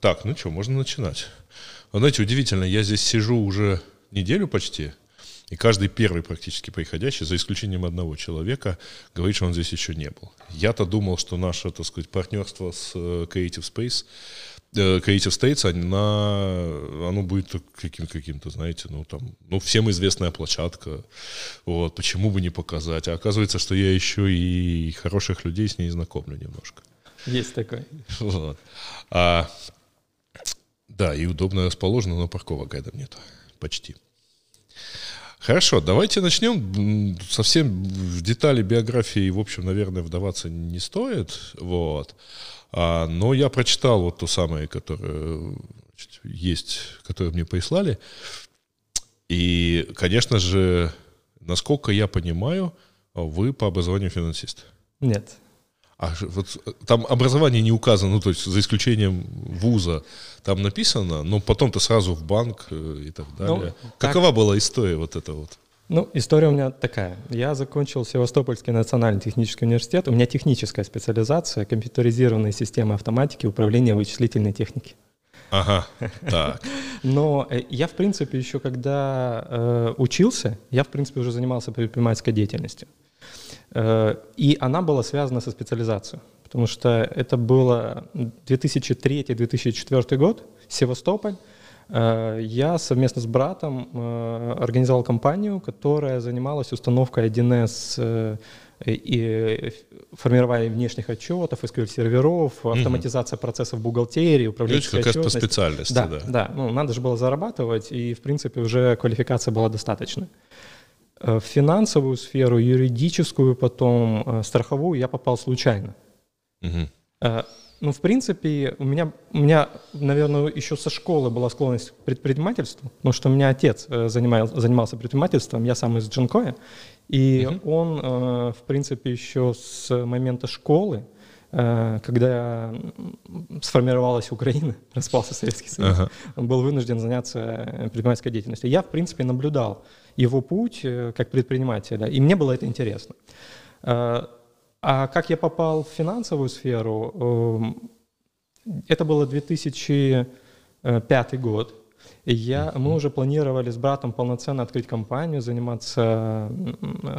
Так, ну что, можно начинать. Вы знаете, удивительно, я здесь сижу уже неделю почти, и каждый первый практически приходящий, за исключением одного человека, говорит, что он здесь еще не был. Я-то думал, что наше, так сказать, партнерство с э, Creative Space, э, Creative States, она, оно будет каким- каким-то, знаете, ну там, ну всем известная площадка, вот, почему бы не показать. А оказывается, что я еще и хороших людей с ней знакомлю немножко. Есть такой. Вот. А, да, и удобно расположено, но парковок рядом нет. Почти. Хорошо, давайте начнем. Совсем в детали биографии, в общем, наверное, вдаваться не стоит. Вот. А, но я прочитал вот ту самую, которая есть, которую мне прислали. И, конечно же, насколько я понимаю, вы по образованию финансист. Нет. А вот э, там образование не указано, ну, то есть за исключением вуза там написано, но потом-то сразу в банк э, и так далее. Ну, Какова так... была история вот эта вот? Ну, история у меня такая. Я закончил Севастопольский национальный технический университет. У меня техническая специализация, компьютеризированные системы автоматики, управления вычислительной техники. Ага, так. Но э, я, в принципе, еще когда э, учился, я, в принципе, уже занимался предпринимательской деятельностью. Э, и она была связана со специализацией, потому что это было 2003-2004 год, Севастополь. Э, я совместно с братом э, организовал компанию, которая занималась установкой 1С и формирование внешних отчетов, SQL-серверов, автоматизация процессов бухгалтерии, управление как раз по специальности, да. Да, да. Ну, надо же было зарабатывать, и, в принципе, уже квалификация была достаточной. Э, в финансовую сферу, юридическую, потом э, страховую я попал случайно. Угу. Ну, в принципе, у меня, у меня, наверное, еще со школы была склонность к предпринимательству, потому что у меня отец занимал, занимался предпринимательством, я сам из Джанкоя, и угу. он, в принципе, еще с момента школы, когда сформировалась Украина, распался Советский Союз, ага. он был вынужден заняться предпринимательской деятельностью. Я, в принципе, наблюдал его путь э, как предпринимателя, и мне было это интересно. Э, а как я попал в финансовую сферу, эм, это было 2005 год. Я, мы уже планировали с братом полноценно открыть компанию, заниматься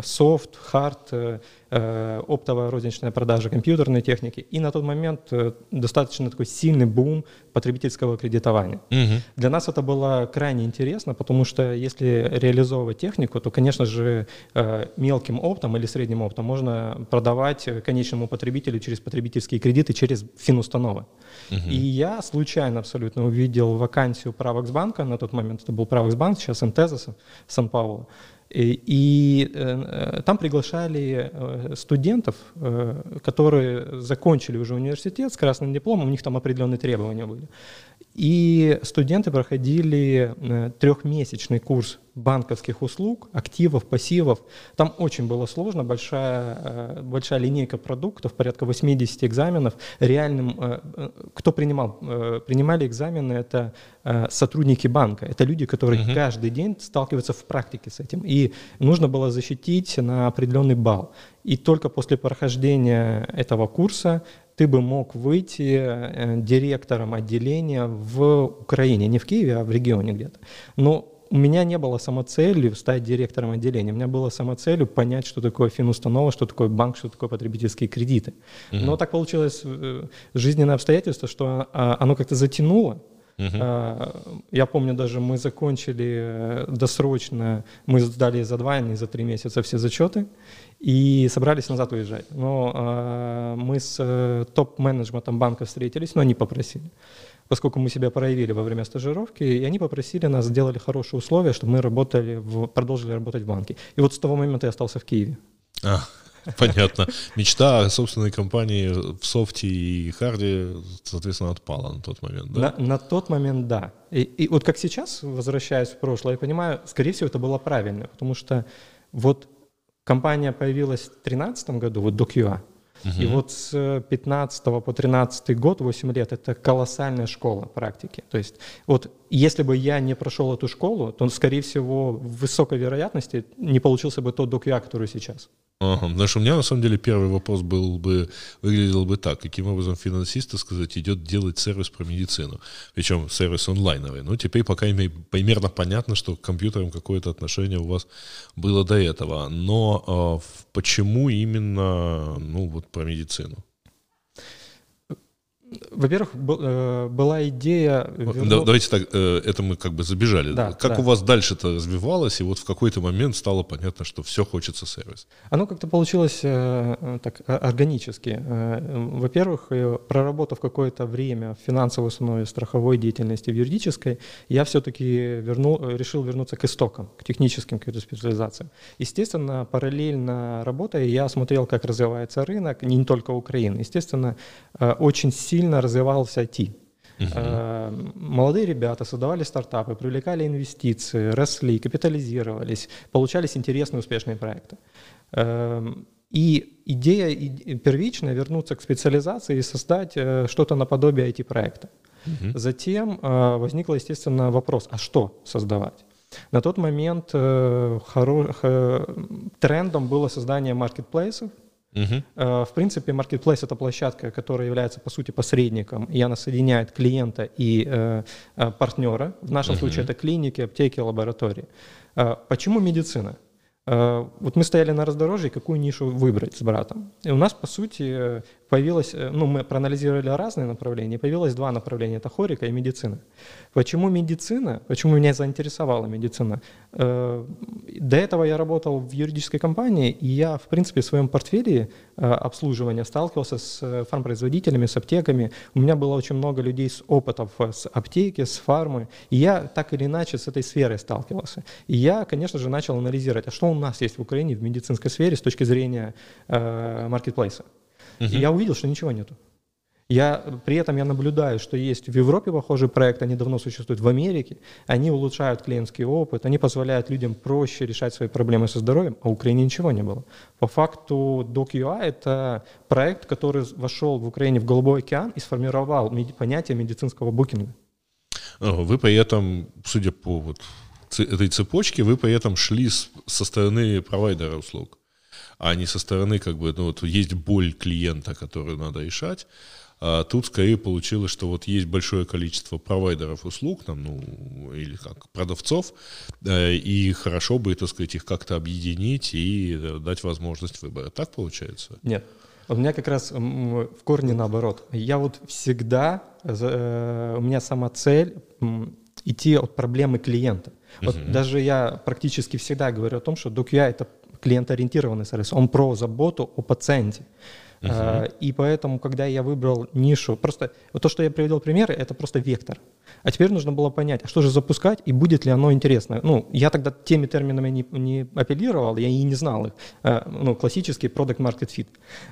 софт, хард, э, э, оптовая розничная продажа компьютерной техники. И на тот момент э, достаточно такой сильный бум потребительского кредитования. Угу. Для нас это было крайне интересно, потому что если реализовывать технику, то, конечно же, мелким оптом или средним оптом можно продавать конечному потребителю через потребительские кредиты, через финустановы. Угу. И я случайно абсолютно увидел вакансию Правоксбанка, на тот момент это был Правоксбанк, сейчас МТЗ Сан-Пауло. И, и э, там приглашали э, студентов, э, которые закончили уже университет с красным дипломом, у них там определенные требования были. И студенты проходили э, трехмесячный курс банковских услуг, активов, пассивов. Там очень было сложно, большая, э, большая линейка продуктов, порядка 80 экзаменов. Реальным, э, кто принимал? Принимали экзамены, это сотрудники банка. Это люди, которые uh-huh. каждый день сталкиваются в практике с этим. И нужно было защитить на определенный балл. И только после прохождения этого курса ты бы мог выйти э, директором отделения в Украине, не в Киеве, а в регионе где-то. Но у меня не было самоцелью стать директором отделения. У меня было самоцелью понять, что такое финустанова, что такое банк, что такое потребительские кредиты. Угу. Но так получилось э, жизненное обстоятельство, что а, оно как-то затянуло. Uh-huh. Я помню, даже мы закончили э, досрочно, мы сдали за два, а не за три месяца все зачеты и собрались назад уезжать. Но э, мы с э, топ-менеджментом банка встретились, но они попросили. Поскольку мы себя проявили во время стажировки, и они попросили нас, сделали хорошие условия, чтобы мы работали в, продолжили работать в банке. И вот с того момента я остался в Киеве. А, понятно. Мечта о собственной компании в софте и харде, соответственно, отпала на тот момент, да? На, на тот момент, да. И, и вот как сейчас, возвращаясь в прошлое, я понимаю, скорее всего, это было правильно, потому что вот Компания появилась в 2013 году, вот DocUA. Угу. И вот с 15 по 13 год, 8 лет, это колоссальная школа практики. То есть вот если бы я не прошел эту школу, то, скорее всего, в высокой вероятности не получился бы тот докюа, который сейчас. Ага, потому что у меня на самом деле первый вопрос был бы, выглядел бы так, каким образом финансист, так сказать, идет делать сервис про медицину, причем сервис онлайновый. Ну, теперь пока примерно понятно, что к компьютерам какое-то отношение у вас было до этого, но э, почему именно, ну, вот про медицину? Во-первых, э, была идея... Давайте так, э, это мы как бы забежали. Да, как да. у вас дальше это развивалось, и вот в какой-то момент стало понятно, что все хочется сервис? Оно как-то получилось э, так органически. Во-первых, проработав какое-то время в финансовой основе, страховой деятельности, в юридической, я все-таки вернул, решил вернуться к истокам, к техническим каким-то специализациям. Естественно, параллельно работая, я смотрел, как развивается рынок, не только Украины. Естественно, очень сильно сильно развивался IT. Uh-huh. Молодые ребята создавали стартапы, привлекали инвестиции, росли, капитализировались, получались интересные успешные проекты. Эм, и идея первичная вернуться к специализации и создать э, что-то наподобие IT-проекта. Uh-huh. Затем э, возник, естественно, вопрос, а что создавать? На тот момент трендом было создание маркетплейсов, Угу. В принципе, Marketplace — это площадка, которая является, по сути, посредником, и она соединяет клиента и э, э, партнера. В нашем угу. случае это клиники, аптеки, лаборатории. Почему медицина? Вот мы стояли на раздорожье, какую нишу выбрать с братом. И у нас, по сути, появилось, э, ну, мы проанализировали разные направления, появилось два направления, это хорика и медицина. Почему медицина? Почему меня заинтересовала медицина? Э, до этого я работал в юридической компании, и я, в принципе, в своем портфеле э, обслуживания сталкивался с фармпроизводителями, с аптеками. У меня было очень много людей с опытом с аптеки, с фармы, и я так или иначе с этой сферой сталкивался. И я, конечно же, начал анализировать, а что у нас есть в Украине в медицинской сфере с точки зрения маркетплейса. Угу. И я увидел, что ничего нету. Я, при этом я наблюдаю, что есть в Европе похожий проект, они давно существуют в Америке, они улучшают клиентский опыт, они позволяют людям проще решать свои проблемы со здоровьем, а в Украине ничего не было. По факту DocUI — это проект, который вошел в Украине в Голубой океан и сформировал понятие медицинского букинга. Вы при этом, судя по вот этой цепочке, вы при этом шли со стороны провайдера услуг а не со стороны, как бы, ну вот есть боль клиента, которую надо решать, а тут скорее получилось, что вот есть большое количество провайдеров услуг, там, ну, или как, продавцов, и хорошо бы, так сказать, их как-то объединить и э, дать возможность выбора. Так получается? Нет. У меня как раз в корне наоборот. Я вот всегда, э, у меня сама цель идти от проблемы клиента. Вот uh-huh. даже я практически всегда говорю о том, что DocuI — это клиентоориентированный сервис, он про заботу о пациенте. Uh-huh. И поэтому, когда я выбрал нишу, просто вот то, что я привел примеры, это просто вектор. А теперь нужно было понять, а что же запускать и будет ли оно интересно. Ну, я тогда теми терминами не, не апеллировал, я и не знал их. Э, ну, классический product market fit.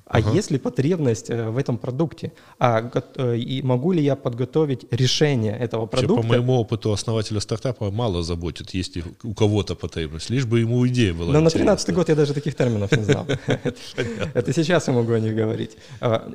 А uh-huh. есть ли потребность э, в этом продукте? А и могу ли я подготовить решение этого продукта? Вообще, по моему опыту основателя стартапа мало заботит, есть у кого-то потребность, лишь бы ему идея была Но на 13 год я даже таких терминов не знал. Это сейчас я могу о них говорить.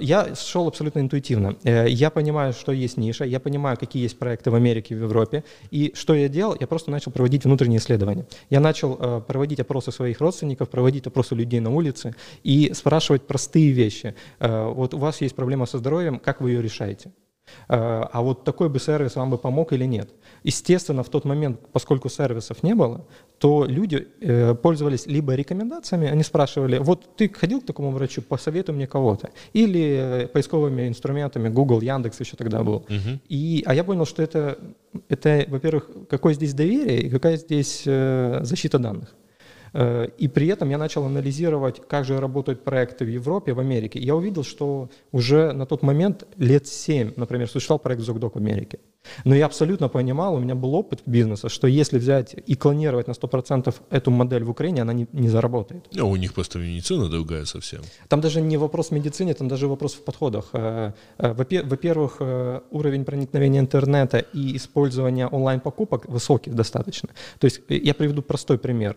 Я шел абсолютно интуитивно. Я понимаю, что есть ниша, я понимаю, какие есть проекты в Америке, в Европе. И что я делал? Я просто начал проводить внутренние исследования. Я начал э, проводить опросы своих родственников, проводить опросы людей на улице и спрашивать простые вещи. Э, вот у вас есть проблема со здоровьем, как вы ее решаете? Э, а вот такой бы сервис вам бы помог или нет? Естественно, в тот момент, поскольку сервисов не было, то люди э, пользовались либо рекомендациями, они спрашивали, вот ты ходил к такому врачу, посоветуй мне кого-то, или э, поисковыми инструментами, Google, Яндекс еще тогда был. Uh-huh. И, а я понял, что это, это, во-первых, какое здесь доверие и какая здесь защита данных. Э, и при этом я начал анализировать, как же работают проекты в Европе, в Америке. Я увидел, что уже на тот момент лет 7, например, существовал проект ZocDoc в Америке. Но я абсолютно понимал, у меня был опыт бизнеса, что если взять и клонировать на 100% эту модель в Украине, она не, не заработает. А у них просто медицина другая совсем. Там даже не вопрос в медицине, там даже вопрос в подходах. Э, э, во-первых, уровень проникновения интернета и использования онлайн-покупок высокий достаточно. То есть я приведу простой пример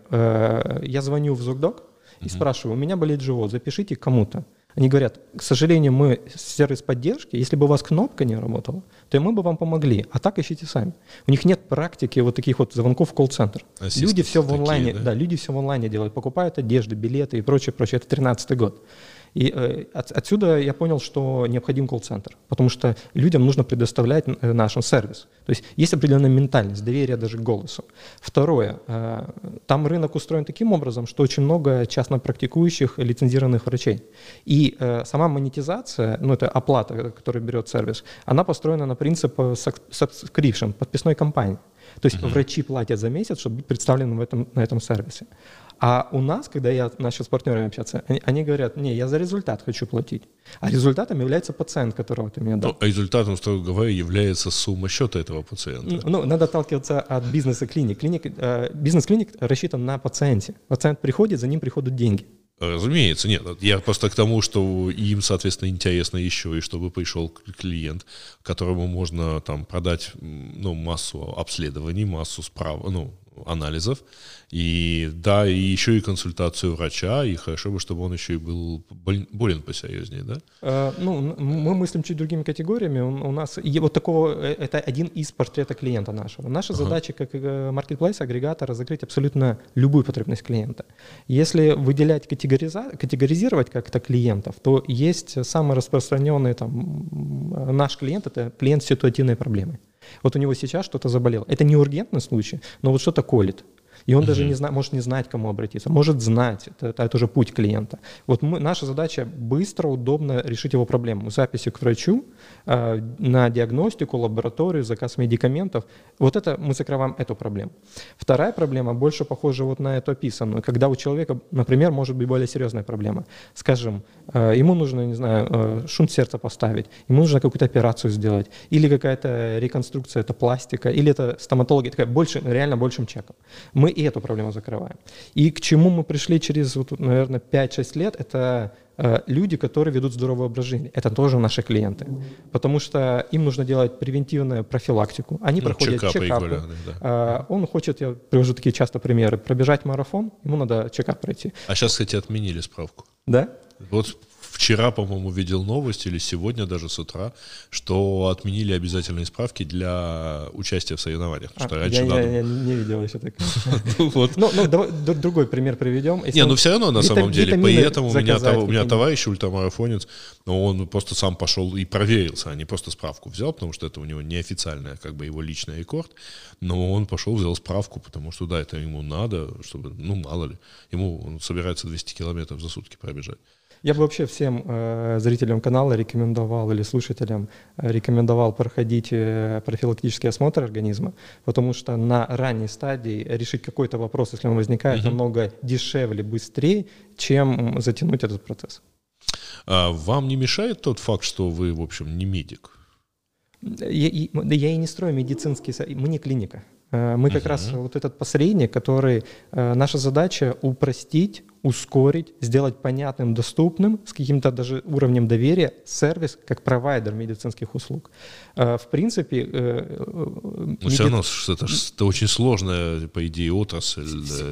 я звоню в ЗУКДОК и mm-hmm. спрашиваю, у меня болит живот, запишите кому-то. Они говорят, к сожалению, мы сервис поддержки, если бы у вас кнопка не работала, то мы бы вам помогли, а так ищите сами. У них нет практики вот таких вот звонков в колл-центр. Люди все в онлайне, такие, да? да, люди все в онлайне делают, покупают одежды, билеты и прочее, прочее. Это 13 год. И э, от, отсюда я понял, что необходим колл-центр, потому что людям нужно предоставлять э, наш сервис. То есть есть определенная ментальность, доверие даже к голосу. Второе, э, там рынок устроен таким образом, что очень много частно практикующих лицензированных врачей. И э, сама монетизация, ну это оплата, которую берет сервис, она построена на принципе subscription, подписной компании. То есть uh-huh. врачи платят за месяц, чтобы быть представленным в этом, на этом сервисе. А у нас, когда я начал с партнерами общаться, они, они говорят, не, я за результат хочу платить. А результатом является пациент, которого ты мне дал. Ну, а результатом, строго говоря, является сумма счета этого пациента. Ну, надо отталкиваться от бизнеса клиник. клиник э, бизнес-клиник рассчитан на пациенте. Пациент приходит, за ним приходят деньги. Разумеется, нет. Я просто к тому, что им, соответственно, интересно еще, и чтобы пришел клиент, которому можно там продать ну, массу обследований, массу справ, ну, анализов, и да, и еще и консультацию врача, и хорошо бы, чтобы он еще и был болен посерьезнее, да? Э, ну, мы мыслим чуть другими категориями. У нас вот такого, э, это один из портрета клиента нашего. Наша ага. задача как marketplace э, агрегатора закрыть абсолютно любую потребность клиента. Если выделять, категориза, категоризировать как-то клиентов, то есть самый распространенный там наш клиент, это клиент с ситуативной проблемой. Вот у него сейчас что-то заболело. Это не ургентный случай, но вот что-то колет. И он угу. даже не зна- может не знать, к кому обратиться. Может знать, это, это уже путь клиента. Вот мы, наша задача быстро, удобно решить его проблему. Записи к врачу, э, на диагностику, лабораторию, заказ медикаментов. Вот это мы закрываем эту проблему. Вторая проблема больше похожа вот на эту описанную, когда у человека, например, может быть более серьезная проблема. Скажем, э, ему нужно, не знаю, э, шунт сердца поставить, ему нужно какую-то операцию сделать, или какая-то реконструкция, это пластика, или это стоматология, такая больше, реально большим чеком. Мы и эту проблему закрываем. И к чему мы пришли через, вот, наверное, 5-6 лет, это э, люди, которые ведут здоровый образ жизни. Это тоже наши клиенты. Потому что им нужно делать превентивную профилактику. Они ну, проходят чекапы. чекапы. Да. Э, он хочет, я привожу такие часто примеры, пробежать марафон, ему надо чекап пройти. А сейчас, кстати, отменили справку. Да? Вот вчера, по-моему, видел новость, или сегодня даже с утра, что отменили обязательные справки для участия в соревнованиях. А, что раньше я, надо... я, я не видел еще так. Ну, ну, ну, давай другой пример приведем. Не, ну все равно, на самом деле, поэтому у меня товарищ ультрамарафонец, но он просто сам пошел и проверился, а не просто справку взял, потому что это у него неофициальная, как бы его личный рекорд, но он пошел, взял справку, потому что, да, это ему надо, чтобы, ну, мало ли, ему он собирается 200 километров за сутки пробежать. Я бы вообще всем э, зрителям канала рекомендовал или слушателям э, рекомендовал проходить э, профилактический осмотр организма, потому что на ранней стадии решить какой-то вопрос, если он возникает, угу. намного дешевле, быстрее, чем затянуть этот процесс. А вам не мешает тот факт, что вы, в общем, не медик? Я, я и не строю медицинский... Мы не клиника. Э, мы как uh раз вот этот посредник, который... Наша задача упростить, ускорить, сделать понятным, доступным, с каким-то даже уровнем доверия сервис как провайдер медицинских услуг. Э, в принципе... Э, Но меди... все равно это, это очень сложная, по идее, отрасль.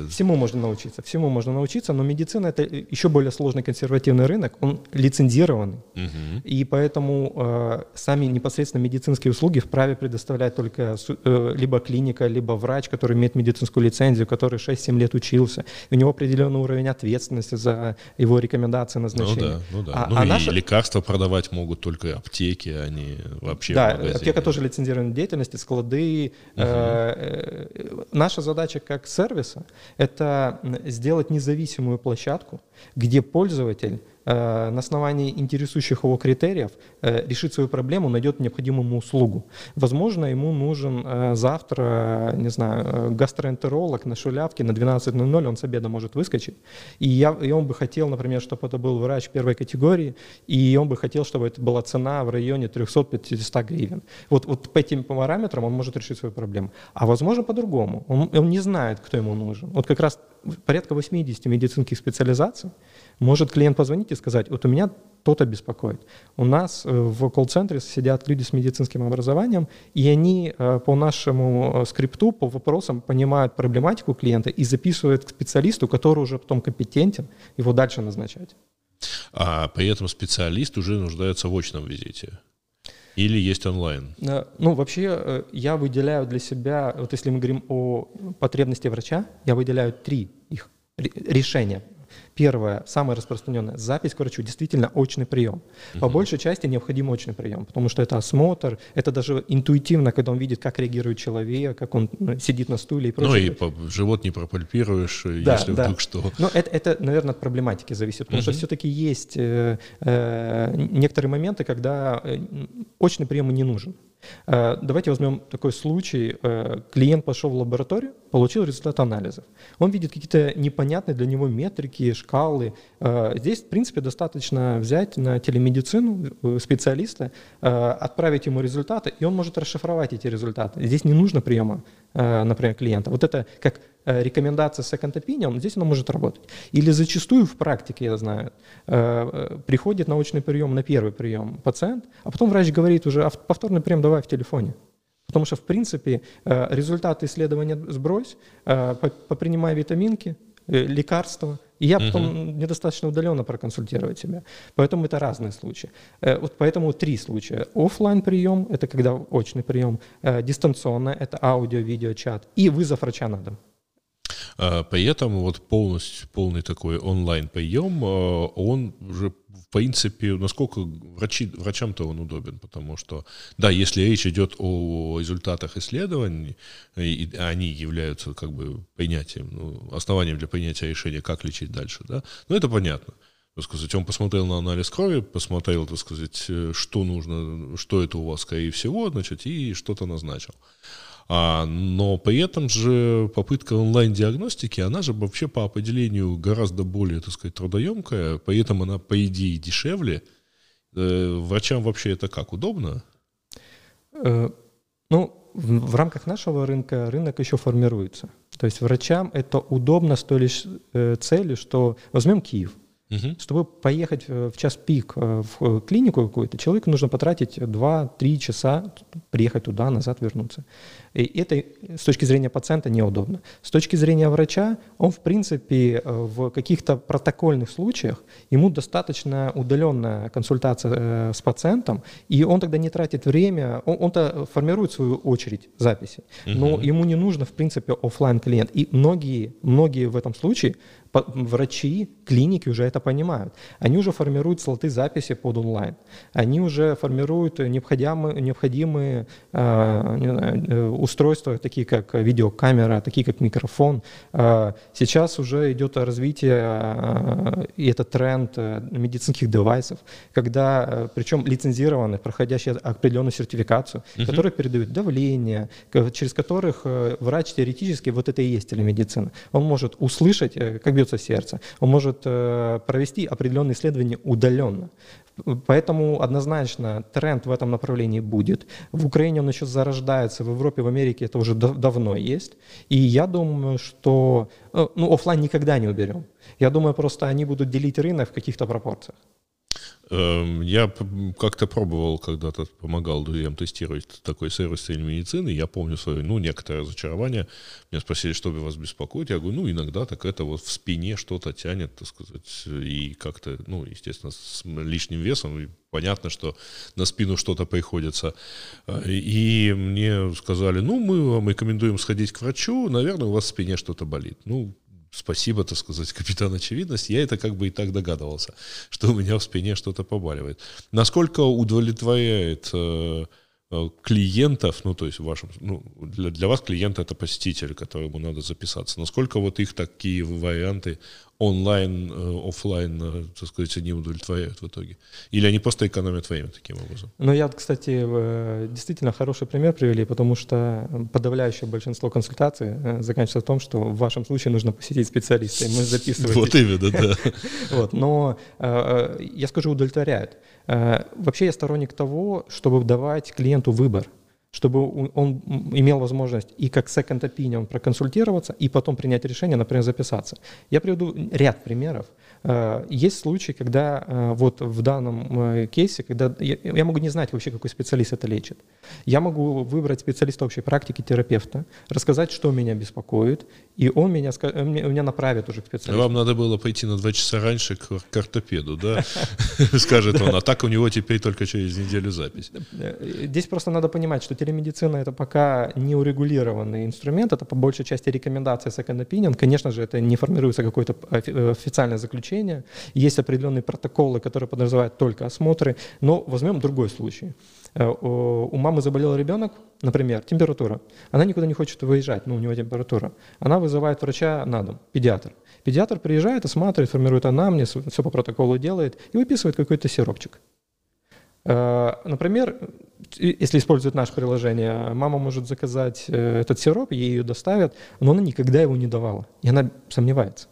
Всему можно научиться, всему можно научиться, но медицина — это еще более сложный консервативный рынок, он лицензированный, угу. и поэтому э, сами непосредственно медицинские услуги вправе предоставлять только либо клиника, либо врач, который имеет медицинскую лицензию, который 6-7 лет учился, у него определенный уровень ответственности за его рекомендации назначения. Ну да, ну да. А, ну а и наша... лекарства продавать могут только аптеки, а не вообще Да, аптека тоже лицензированная деятельность, склады. Угу. Э, наша задача как сервиса — это сделать независимую площадку, где пользователь на основании интересующих его критериев э, решит свою проблему, найдет необходимую ему услугу. Возможно, ему нужен э, завтра, не знаю, гастроэнтеролог на шулявке на 12.00, он с обеда может выскочить. И, я, и он бы хотел, например, чтобы это был врач первой категории, и он бы хотел, чтобы это была цена в районе 300-500 гривен. Вот, вот по этим параметрам он может решить свою проблему. А возможно, по-другому. Он, он не знает, кто ему нужен. Вот как раз порядка 80 медицинских специализаций может клиент позвонить и сказать, вот у меня кто-то беспокоит. У нас э, в колл-центре сидят люди с медицинским образованием, и они э, по нашему э, скрипту, по вопросам понимают проблематику клиента и записывают к специалисту, который уже потом компетентен, его дальше назначать. А при этом специалист уже нуждается в очном визите. Или есть онлайн? Ну, вообще, я выделяю для себя, вот если мы говорим о потребности врача, я выделяю три их решения Первое, самое распространенное, запись к врачу, действительно очный прием. По угу. большей части необходим очный прием, потому что это осмотр, это даже интуитивно, когда он видит, как реагирует человек, как он ну, сидит на стуле и прочее. Ну и живот не пропальпируешь, да, если да. вдруг что. Но это, это, наверное, от проблематики зависит, потому угу. что все-таки есть э, э, некоторые моменты, когда э, очный прием не нужен. Э, давайте возьмем такой случай. Э, клиент пошел в лабораторию, получил результат анализов. Он видит какие-то непонятные для него метрики, шкалы. Э, здесь, в принципе, достаточно взять на телемедицину специалиста, отправить ему результаты, и он может расшифровать эти результаты. Здесь не нужно приема, например, клиента. Вот это как рекомендация second opinion, здесь она может работать. Или зачастую в практике, я знаю, э, э, приходит научный прием на первый прием пациент, а потом врач говорит уже, а повторный прием давай в телефоне. Потому что, в принципе, результаты исследования сбрось, попринимай витаминки, лекарства, и я потом угу. недостаточно удаленно проконсультировать себя. Поэтому это разные случаи. Вот поэтому три случая. Оффлайн прием – это когда очный прием, дистанционно – это аудио, видео, чат, и вызов врача на дом. А, поэтому вот полностью, полный такой онлайн-прием, а, он уже, в принципе, насколько врачи, врачам-то он удобен, потому что, да, если речь идет о результатах исследований, и они являются как бы принятием, ну, основанием для принятия решения, как лечить дальше, да, ну, это понятно. Так сказать, он посмотрел на анализ крови, посмотрел, так сказать, что нужно, что это у вас, скорее всего, значит, и что-то назначил. А, но при этом же попытка онлайн-диагностики, она же вообще по определению гораздо более, так сказать, трудоемкая, при этом она, по идее, дешевле. Э, врачам вообще это как, удобно? Э, ну, в, в рамках нашего рынка рынок еще формируется. То есть врачам это удобно с той лишь э, целью, что возьмем Киев. Угу. Чтобы поехать в час пик э, в клинику какую-то, человеку нужно потратить 2-3 часа, приехать туда, назад вернуться. И это с точки зрения пациента неудобно. С точки зрения врача, он в принципе э, в каких-то протокольных случаях, ему достаточно удаленная консультация э, с пациентом, и он тогда не тратит время, он, он-то формирует свою очередь записи, но угу. ему не нужно в принципе офлайн клиент. И многие, многие в этом случае врачи, клиники уже это понимают. Они уже формируют слоты записи под онлайн. Они уже формируют необходимые, необходимые э, э, устройства, такие как видеокамера, такие как микрофон. Э, сейчас уже идет развитие и это тренд медицинских девайсов, когда, причем лицензированных, проходящие определенную сертификацию, угу. которые передают давление, через которых врач теоретически, вот это и есть телемедицина, он может услышать, как бьется сердце. Он может э, провести определенные исследования удаленно. Поэтому однозначно тренд в этом направлении будет. В Украине он еще зарождается, в Европе, в Америке это уже давно есть. И я думаю, что э, ну, офлайн никогда не уберем. Я думаю, просто они будут делить рынок в каких-то пропорциях. Эм, я как-то пробовал когда-то, помогал друзьям тестировать такой сервис телемедицины. Я помню свое, ну, некоторое разочарование. Меня спросили, что вас беспокоит. Я говорю, ну, иногда так это вот в спине что-то тянет, так сказать, и как-то, ну, естественно, с лишним весом. И понятно, что на спину что-то приходится. Э, и мне сказали, ну, мы вам рекомендуем сходить к врачу, наверное, у вас в спине что-то болит. Ну, спасибо, так сказать, капитан очевидность, я это как бы и так догадывался, что у меня в спине что-то побаливает. Насколько удовлетворяет э, э, клиентов, ну, то есть в вашем, ну, для, для вас клиент это посетитель, которому надо записаться. Насколько вот их такие варианты онлайн, э, офлайн, э, так сказать, они удовлетворяют в итоге? Или они просто экономят время таким образом? Ну, я, кстати, э, действительно хороший пример привели, потому что подавляющее большинство консультаций заканчивается в том, что в вашем случае нужно посетить специалиста, и мы записываем. Вот именно, да. Вот, но я скажу, удовлетворяют. Вообще я сторонник того, чтобы давать клиенту выбор. Чтобы он имел возможность и как second opinion проконсультироваться, и потом принять решение, например, записаться. Я приведу ряд примеров. Э, есть случаи, когда э, вот в данном э, кейсе, когда я могу не знать вообще, какой специалист это лечит. Я могу выбрать специалиста общей практики, терапевта, рассказать, что меня беспокоит, и он меня, меня направит уже к специалисту. Вам надо было пойти на два часа раньше к, к ортопеду, да? Скажет он, а так у него теперь только через неделю запись. Здесь просто надо понимать, что телемедицина это пока не урегулированный инструмент, это по большей части рекомендация second opinion. Конечно же, это не формируется какое-то официальное заключение. Есть определенные протоколы, которые подразумевают только осмотры. Но возьмем другой случай. Э, у мамы заболел ребенок, например, температура. Она никуда не хочет выезжать, но у него температура. Она вызывает врача на дом, педиатр. Педиатр приезжает, осматривает, формирует анамнез, все по протоколу делает и выписывает какой-то сиропчик. Э, например, если использует наше приложение, мама может заказать э, этот сироп, ей ее доставят, но она никогда его не давала, и она сомневается.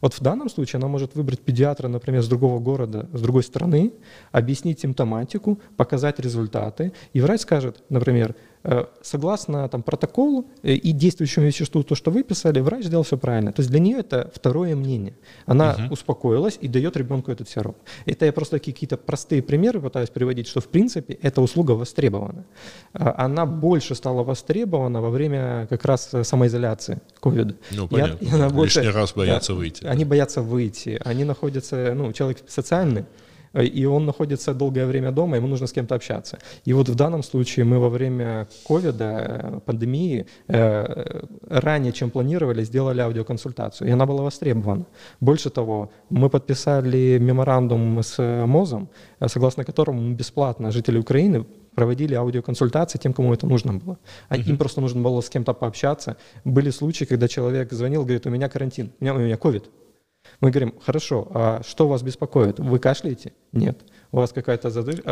Вот в данном случае она может выбрать педиатра, например, с другого города, с другой страны, объяснить симптоматику, показать результаты, и врач скажет, например, согласно там, протоколу э, и действующему веществу, то, что выписали, врач сделал все правильно. То есть для нее это второе мнение. Она угу. успокоилась и дает ребенку этот сироп. Это я просто какие-то простые примеры пытаюсь приводить, что в принципе эта услуга востребована. А, она больше стала востребована во время как раз самоизоляции ковида. Ну, понятно. И, и она больше, Лишний раз боятся да, выйти. Они боятся выйти. Они находятся, ну, человек социальный, Э, и он находится долгое время дома, ему нужно с кем-то общаться. И вот в данном случае мы во время ковида, э, пандемии, э, ранее, чем планировали, сделали аудиоконсультацию, и она была востребована. Больше того, мы подписали меморандум с МОЗом, согласно которому бесплатно жители Украины проводили аудиоконсультации тем, кому это нужно было. А. Им просто нужно было с кем-то пообщаться. Были случаи, когда человек звонил, говорит, у меня карантин, у меня, у меня ковид. Мы говорим, хорошо, а что вас беспокоит? Вы кашляете? Нет. У вас какая-то задышка?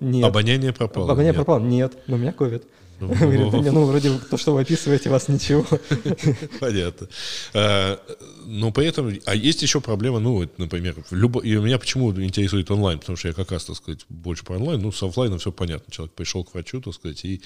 Нет. Обоняние пропало? Обоняние пропало? Нет. Но у меня ковид. Говорит, ну, вроде то, что вы описываете, вас ничего. Понятно. А, но при этом, а есть еще проблема, ну, например, любо, и меня почему интересует онлайн, потому что я как раз, так сказать, больше про онлайн, ну, с офлайном все понятно. Человек пришел к врачу, так сказать, и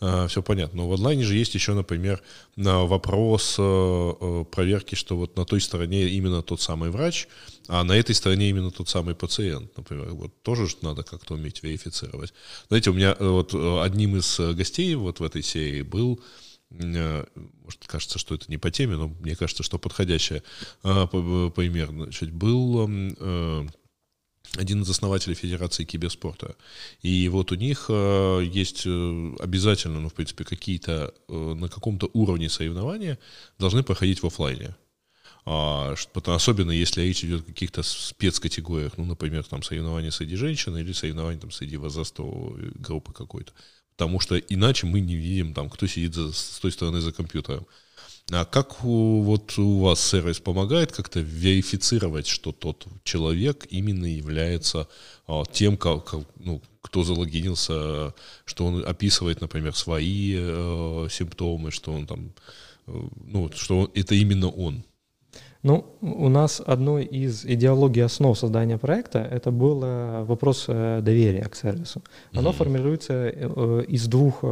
а, все понятно. Но в онлайне же есть еще, например, вопрос а, проверки, что вот на той стороне именно тот самый врач, а на этой стороне именно тот самый пациент, например. Вот тоже надо как-то уметь верифицировать. Знаете, у меня э, вот э, одним из э, гостей вот в этой серии был может, кажется, что это не по теме, но мне кажется, что подходящее пример. Значит, был один из основателей Федерации киберспорта. И вот у них есть обязательно, ну, в принципе, какие-то на каком-то уровне соревнования должны проходить в офлайне. А, особенно если речь идет о каких-то спецкатегориях, ну, например, там соревнования среди женщин или соревнования там среди возрастовой группы какой-то. Потому что иначе мы не видим, там, кто сидит за, с той стороны за компьютером. А как у, вот у вас сервис помогает как-то верифицировать, что тот человек именно является а, тем, как, ну, кто залогинился, что он описывает, например, свои э, симптомы, что он там, э, ну, что он, это именно он? Ну, у нас одной из идеологий основ создания проекта это был э, вопрос э, доверия к сервису. Оно mm-hmm. формируется э, из двух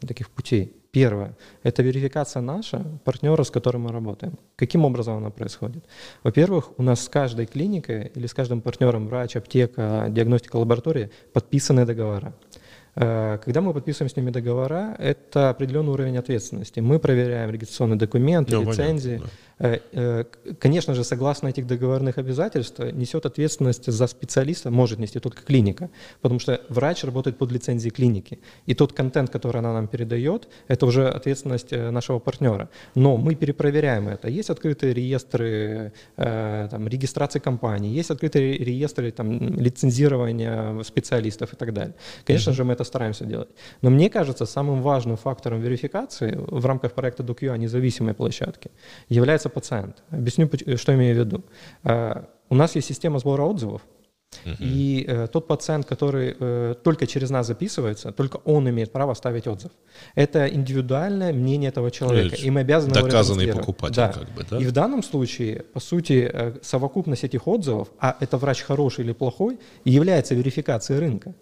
таких путей. Первое – это верификация наша, партнера, с которым мы работаем. Каким образом она происходит? Во-первых, у нас с каждой клиникой или с каждым партнером, врач, аптека, диагностика лаборатории подписаны договора. Э, когда мы подписываем с ними договора, это определенный уровень ответственности. Мы проверяем регистрационные документы, ну, лицензии. Понятно, да. Э, э, конечно же, согласно этих договорных обязательств, несет ответственность за специалиста, может нести только клиника, потому что врач работает под лицензией клиники. И тот контент, который она нам передает, это уже ответственность нашего партнера. Но мы перепроверяем это. Есть открытые реестры там, регистрации компаний, есть открытые реестры там, лицензирования специалистов и так далее. Конечно uh-huh. же, мы это это стараемся делать. Но мне кажется, самым важным фактором верификации в рамках проекта DoQA независимой площадки является пациент. Объясню, что имею в виду. Э, у нас есть система сбора отзывов, Uh-huh. И э, тот пациент, который э, только через нас записывается, только он имеет право ставить отзыв. Это индивидуальное мнение этого человека, и мы обязаны доказанный его покупатель, да. как бы, да? И в данном случае, по сути, э, совокупность этих отзывов, а это врач хороший или плохой, является верификацией рынка.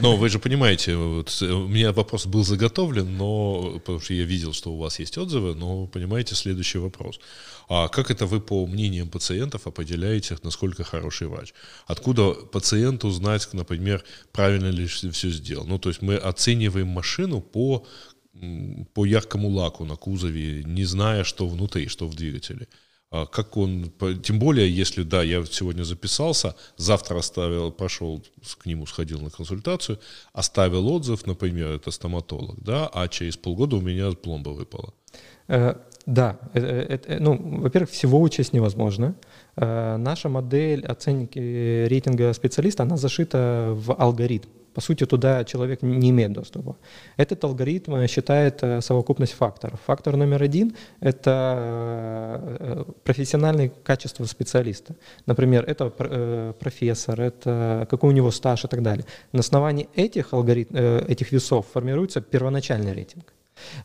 Но вы же понимаете, вот, у меня вопрос был заготовлен, но потому что я видел, что у вас есть отзывы, но понимаете следующий вопрос. А как это вы по мнениям пациентов определяете, насколько хороший врач? Откуда пациенту знать, например, правильно ли все сделал? Ну, то есть мы оцениваем машину по по яркому лаку на кузове, не зная, что внутри, что в двигателе. А как он, тем более, если, да, я сегодня записался, завтра оставил, пошел к нему, сходил на консультацию, оставил отзыв, например, это стоматолог, да, а через полгода у меня пломба выпала. Э, да, это, это, ну, во-первых, всего учесть невозможно. Э, наша модель оценки рейтинга специалиста, она зашита в алгоритм. По сути, туда человек не имеет доступа. Этот алгоритм считает э, совокупность факторов. Фактор номер один — это э, профессиональные качества специалиста. Например, это профессор, это какой у него стаж и так далее. На основании этих, алгоритм, этих весов формируется первоначальный рейтинг.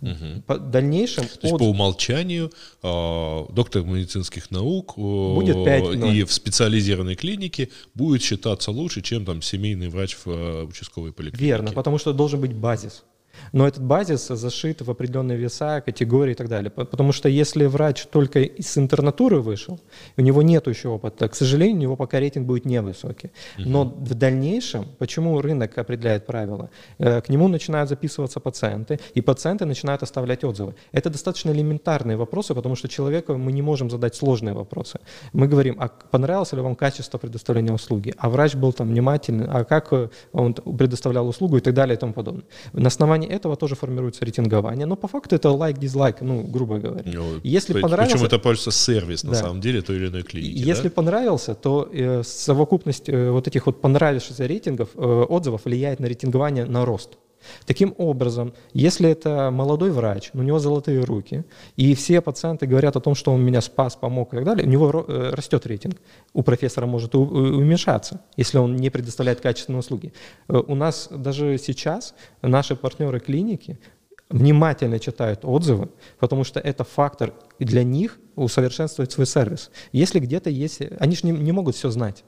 Угу. По дальнейшем... То есть от... по умолчанию э, доктор медицинских наук э, будет 5 и в специализированной клинике будет считаться лучше, чем там семейный врач в э, участковой поликлинике. Верно, потому что должен быть базис. Но этот базис зашит в определенные веса, категории и так далее. Потому что если врач только из интернатуры вышел, у него нет еще опыта, к сожалению, у него пока рейтинг будет невысокий. Но в дальнейшем, почему рынок определяет правила? Э, к нему начинают записываться пациенты, и пациенты начинают оставлять отзывы. Это достаточно элементарные вопросы, потому что человеку мы не можем задать сложные вопросы. Мы говорим, а понравилось ли вам качество предоставления услуги? А врач был там внимательный, а как он предоставлял услугу и так далее и тому подобное. На основании основании этого тоже формируется рейтингование, но по факту это лайк-дизлайк, ну, грубо говоря. Ну, Если понравился... Причем это пользуется сервис, на да. самом деле, той или иной клиники. Если да? понравился, то э, совокупность э, вот этих вот понравившихся рейтингов, э, отзывов влияет на рейтингование на рост. Таким образом, если это молодой врач, у него золотые руки, и все пациенты говорят о том, что он меня спас, помог и так далее, у него э, растет рейтинг. У профессора может уменьшаться, если он не предоставляет качественные услуги. Э, у нас даже сейчас наши партнеры клиники внимательно читают отзывы, потому что это фактор для них усовершенствовать свой сервис. Если где-то есть... Они же не, не могут все знать.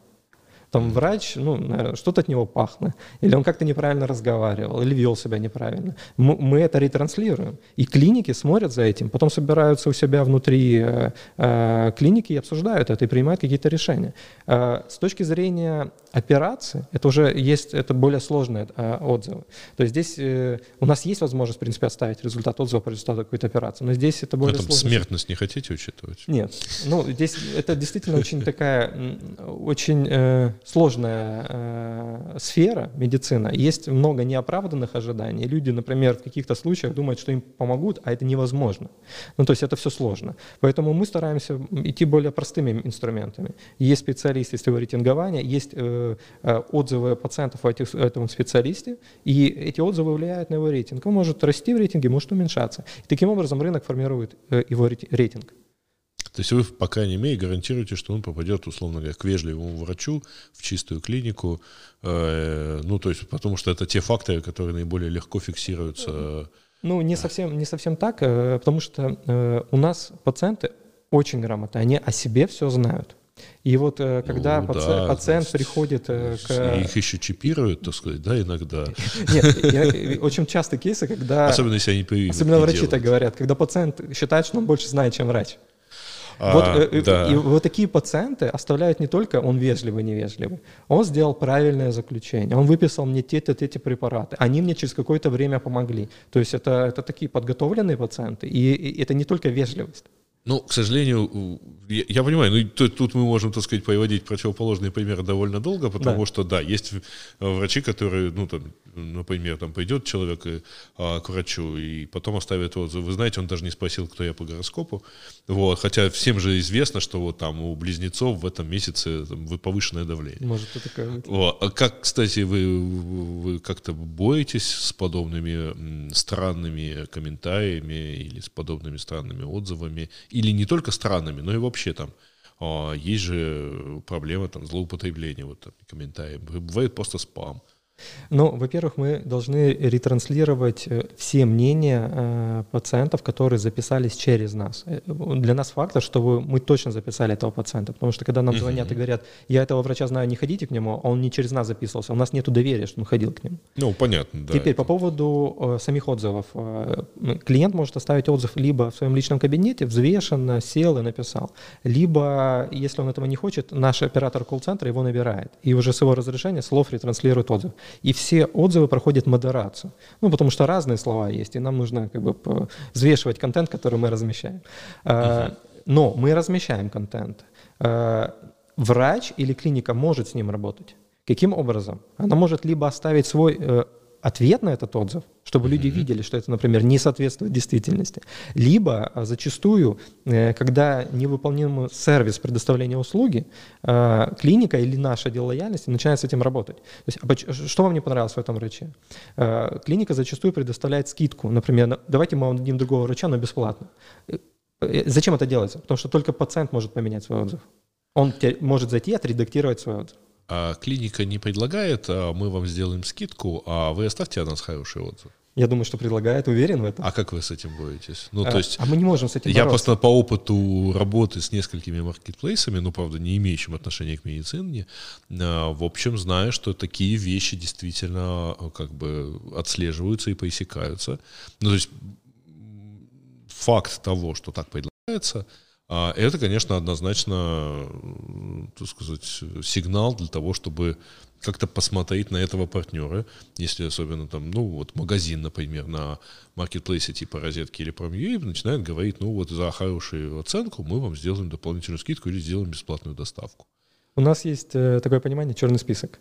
Там врач, ну, что-то от него пахло, или он как-то неправильно разговаривал, или вел себя неправильно. Мы, мы это ретранслируем. И клиники смотрят за этим, потом собираются у себя внутри э, э, клиники и обсуждают это, и принимают какие-то решения. Э, с точки зрения операции, это уже есть, это более сложные э, отзывы. То есть здесь э, у нас есть возможность, в принципе, оставить результат отзыва по результату какой-то операции, но здесь это более а там сложно. смертность не хотите учитывать? Нет. Ну, здесь это действительно очень такая, очень э, сложная э, сфера медицина. Есть много неоправданных ожиданий. Люди, например, в каких-то случаях думают, что им помогут, а это невозможно. Ну, то есть это все сложно. Поэтому мы стараемся идти более простыми инструментами. Есть специалисты из рейтингования, есть э, э, отзывы пациентов о этих, этом специалисте, и эти отзывы влияют на его рейтинг. Он может расти в рейтинге, может уменьшаться. И таким образом рынок формирует э, его рейтинг. То есть вы, по крайней мере, гарантируете, что он попадет, условно говоря, к вежливому врачу, в чистую клинику, э, ну, то есть, потому что это те факторы, которые наиболее легко фиксируются. Ну, не совсем, не совсем так, э, потому что э, у нас пациенты очень грамотные, они о себе все знают. И вот когда ну, паци... да, пациент значит, приходит к... Их еще чипируют, так сказать, да, иногда. Нет, очень часто кейсы, когда... Особенно если они привыкли Особенно врачи так говорят, когда пациент считает, что он больше знает, чем врач. Вот, а, да. и, вот такие пациенты оставляют не только он вежливый, невежливый, он сделал правильное заключение, он выписал мне те-то, те препараты, они мне через какое-то время помогли. То есть это, это такие подготовленные пациенты, и, и это не только вежливость. Ну, к сожалению, я, я понимаю, ну, тут, тут мы можем, так сказать, приводить противоположные примеры довольно долго, потому да. что, да, есть врачи, которые, ну, там, например, там пойдет человек и, а, к врачу и потом оставит отзыв. Вы знаете, он даже не спросил, кто я по гороскопу. Вот, хотя всем же известно, что вот там у близнецов в этом месяце там, повышенное давление. Может, это такое. Вот. А как, кстати, вы, вы как-то боитесь с подобными странными комментариями или с подобными странными отзывами? Или не только странными, но и вообще там а, есть же проблема там злоупотребления вот там, комментариев. Бывает просто спам. Ну, во-первых, мы должны ретранслировать э, все мнения э, пациентов, которые записались через нас. Э, для нас фактор, что вы, мы точно записали этого пациента, потому что когда нам звонят и говорят, я этого врача знаю, не ходите к нему, а он не через нас записывался, у нас нет доверия, что он ходил к нему. Ну, понятно, да. Теперь по поводу э, самих отзывов. Э, клиент может оставить отзыв либо в своем личном кабинете, взвешенно, сел и написал, либо, если он этого не хочет, наш оператор колл-центра его набирает, и уже с его разрешения слов ретранслирует отзыв и все отзывы проходят модерацию. Ну, потому что разные слова есть, и нам нужно как бы взвешивать контент, который мы размещаем. Uh-huh. Но мы размещаем контент. А, врач или клиника может с ним работать. Каким образом? Она может либо оставить свой э, ответ на этот отзыв, чтобы mm-hmm. люди видели, что это, например, не соответствует действительности. Либо а, зачастую, э, когда невыполним сервис предоставления услуги, а, клиника или наш отдел лояльности начинает с этим работать. То есть, а что вам не понравилось в этом враче? Клиника зачастую предоставляет скидку. Например, давайте мы вам дадим другого врача, но бесплатно. Э, э, зачем это делается? Потому что только пациент может поменять свой отзыв. Он может зайти и отредактировать свой отзыв клиника не предлагает, а мы вам сделаем скидку, а вы оставьте о нас хороший отзыв. Я думаю, что предлагает, уверен в этом. А как вы с этим боретесь? Ну, а, то есть, а мы не можем с этим Я бороться. просто по опыту работы с несколькими маркетплейсами, ну, правда, не имеющим отношения к медицине, а, в общем, знаю, что такие вещи действительно как бы отслеживаются и поисекаются. Ну, то есть факт того, что так предлагается, а это, конечно, однозначно, так сказать, сигнал для того, чтобы как-то посмотреть на этого партнера, если особенно там, ну, вот магазин, например, на маркетплейсе типа розетки или Prom.ua начинает говорить, ну, вот за хорошую оценку мы вам сделаем дополнительную скидку или сделаем бесплатную доставку. У нас есть э, такое понимание черный список.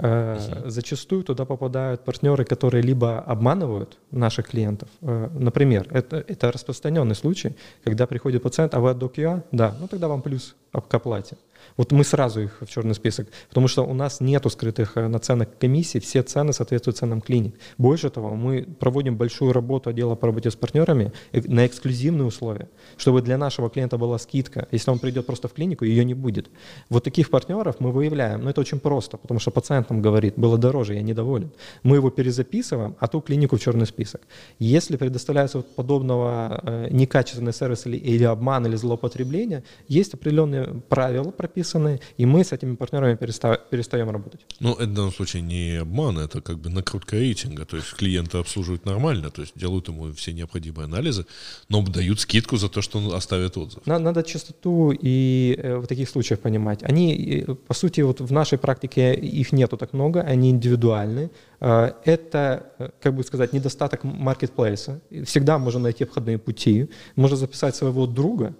Uh-huh. Зачастую туда попадают партнеры, которые либо обманывают наших клиентов. Э, например, это, это распространенный случай, когда приходит пациент, а вы от DocUA? Да, ну тогда вам плюс к оплате. Вот мы сразу их в черный список, потому что у нас нету скрытых э, наценок комиссии, все цены соответствуют ценам клиник. Больше того, мы проводим большую работу отдела по работе с партнерами на эксклюзивные условия, чтобы для нашего клиента была скидка. Если он придет просто в клинику, ее не будет. Вот таких партнеров мы выявляем, но это очень просто, потому что пациент нам говорит, было дороже, я недоволен. Мы его перезаписываем, а ту клинику в черный список. Если предоставляется вот подобного э, некачественный сервис или, или обман, или злоупотребление, есть определенные правила прописаны, и мы с этими партнерами переста- перестаем работать. Ну, это в данном случае не обман, это как бы накрутка рейтинга, то есть клиента обслуживают нормально, то есть делают ему все необходимые анализы, но дают скидку за то, что он оставит отзыв. Надо частоту и э, в таких случаях понимать. Они, э, по сути, вот в нашей практике их нету так много, они индивидуальны. Э, это, как бы сказать, недостаток маркетплейса. Всегда можно найти обходные пути. Можно записать своего друга,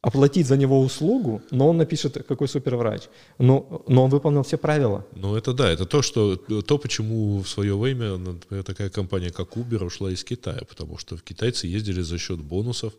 оплатить за него услугу, но он напишет, какой суперврач. Но, но он выполнил все правила. Ну, это да, это то, что, то, почему в свое время, например, такая компания, как Uber, ушла из Китая, потому что китайцы ездили за счет бонусов,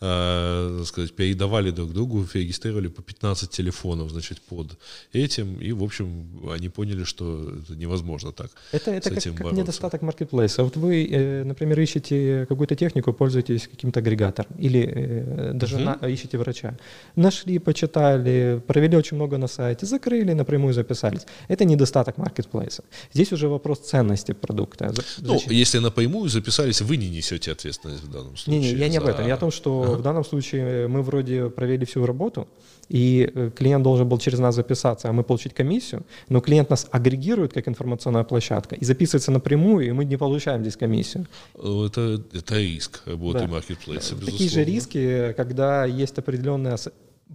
э, сказать, передавали друг другу, регистрировали по 15 телефонов, значит, под этим, и, в общем, они поняли, что это невозможно так Это, это как, как недостаток маркетплейса. Вот вы, э, например, ищете какую-то технику, пользуетесь каким-то агрегатором, или э, даже uh-huh. на, ищете врача. Нашли, почитали, провели очень много на сайте, закрыли, напрямую записались. Это недостаток маркетплейса. Здесь уже вопрос ценности продукта. Ну, если напрямую записались, вы не несете ответственность в данном случае. Не, не, я не за... об этом. Я о том, что ага. в данном случае мы вроде провели всю работу, и э, клиент должен был через нас записаться, а мы получить комиссию, но клиент нас агрегирует как информационная площадка и записывается напрямую, и мы не получаем здесь комиссию. Это, это риск работы да. маркетплейса, безусловно. Такие же риски, когда есть определенная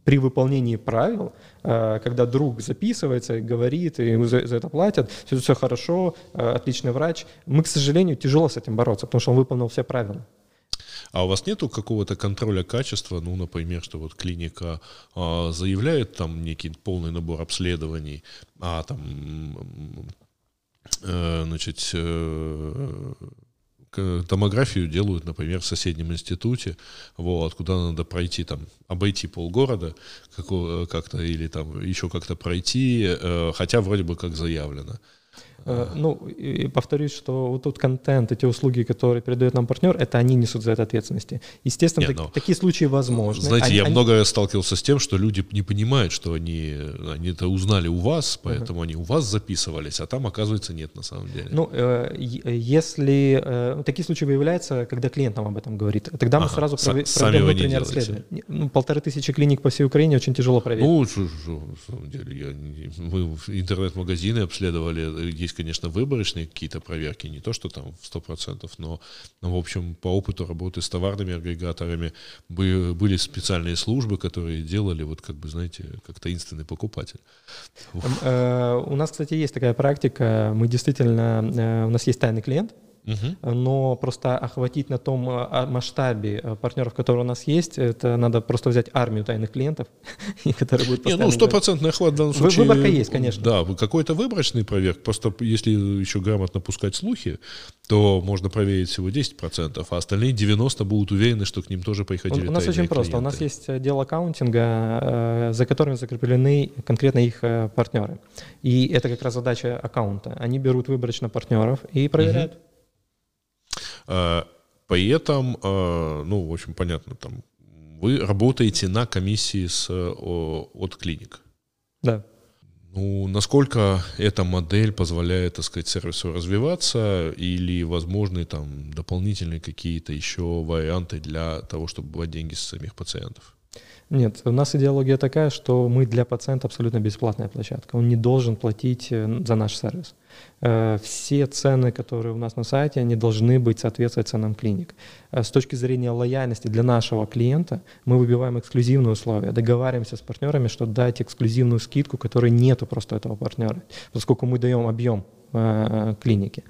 при выполнении правил, э, когда друг записывается, говорит, и ему за, это платят, все, все хорошо, э, отличный врач, мы, к сожалению, тяжело с этим бороться, потому что он выполнил все правила. А у вас нету какого-то контроля качества, ну, например, что вот клиника а, заявляет там некий полный набор обследований, а там, э, значит, э, томографию делают, например, в соседнем институте, вот, куда надо пройти, там, обойти полгорода как-то или там еще как-то пройти, э, хотя вроде бы как заявлено. Э, ну, и повторюсь, что вот тут контент, эти услуги, которые передает нам партнер, это они несут за это ответственности. Естественно, Нет, так, но... такие случаи возможны. Знаете, они, я они... много сталкивался с тем, что люди не понимают, что они, они это узнали у вас, поэтому uh-huh. они у вас записывались, а там, оказывается, нет на самом деле. Ну, э, если э, такие случаи выявляются, когда клиент нам об этом говорит, тогда мы ага, сразу проведем внутреннее расследование. Ну, полторы тысячи клиник по всей Украине очень тяжело проверить. Ну, на самом деле, я, мы интернет-магазины обследовали, есть конечно, выборочные какие-то проверки, не то, что там в 100%, но, но в общем, по опыту работы с товарными агрегаторами были специальные службы, которые делали, вот как бы, знаете, как таинственный покупатель. Э, у нас, кстати, есть такая практика, мы действительно, э, у нас есть тайный клиент, Угу. Но просто охватить на том а, масштабе э, партнеров, которые у нас есть, это надо просто взять армию тайных клиентов, которые будут Не, ну, стопроцентный охват в данном случае... Выборка есть, конечно. Да, какой-то выборочный проверк. Просто если еще грамотно пускать слухи, то можно проверить всего 10%, а остальные 90% будут уверены, что к ним тоже приходили У нас очень просто. У нас есть отдел аккаунтинга, э, за которым закреплены конкретно их э, партнеры. И это как раз задача аккаунта. Они берут выборочно партнеров и проверяют. Угу. А, при этом, а, ну, в общем, понятно, там, вы работаете на комиссии с, от клиник. Да. Ну, насколько эта модель позволяет, так сказать, сервису развиваться или возможны там дополнительные какие-то еще варианты для того, чтобы брать деньги с самих пациентов? Нет, у нас идеология такая, что мы для пациента абсолютно бесплатная площадка. Он не должен платить э, за наш сервис. Э, все цены, которые у нас на сайте, они должны быть соответствовать ценам клиник. Э, с точки зрения лояльности для нашего клиента мы выбиваем эксклюзивные условия, договариваемся с партнерами, что дать эксклюзивную скидку, которой нету просто этого партнера, поскольку мы даем объем клиники.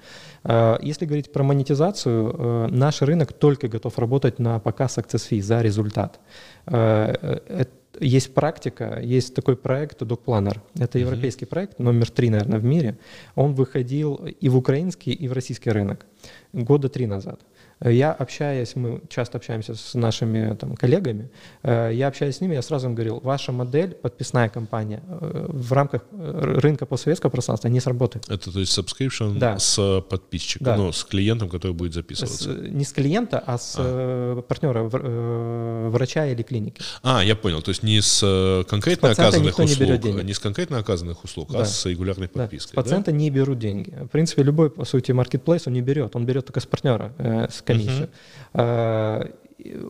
Если говорить про монетизацию, наш рынок только готов работать на показ Access Fee за результат. Э, есть практика, есть такой проект DocPlanner. Это европейский проект, номер три, наверное, в мире. Он выходил и в украинский, и в российский рынок года три назад. Я общаюсь, мы часто общаемся с нашими там, коллегами, э, я общаюсь с ними, я сразу им говорил, ваша модель, подписная компания, э, в рамках э, рынка постсоветского пространства не сработает. Это то есть subscription да. с подписчиком, да. ну, с клиентом, который будет записываться? С, не с клиента, а с а. партнера, врача или клиники. А, я понял, то есть не с конкретно с оказанных услуг, не, берет деньги. не с конкретно оказанных услуг, а да. а с регулярной подпиской. Да. С пациента да? не берут деньги. В принципе, любой, по сути, marketplace он не берет, он берет только с партнера, с комиссию. Uh-huh.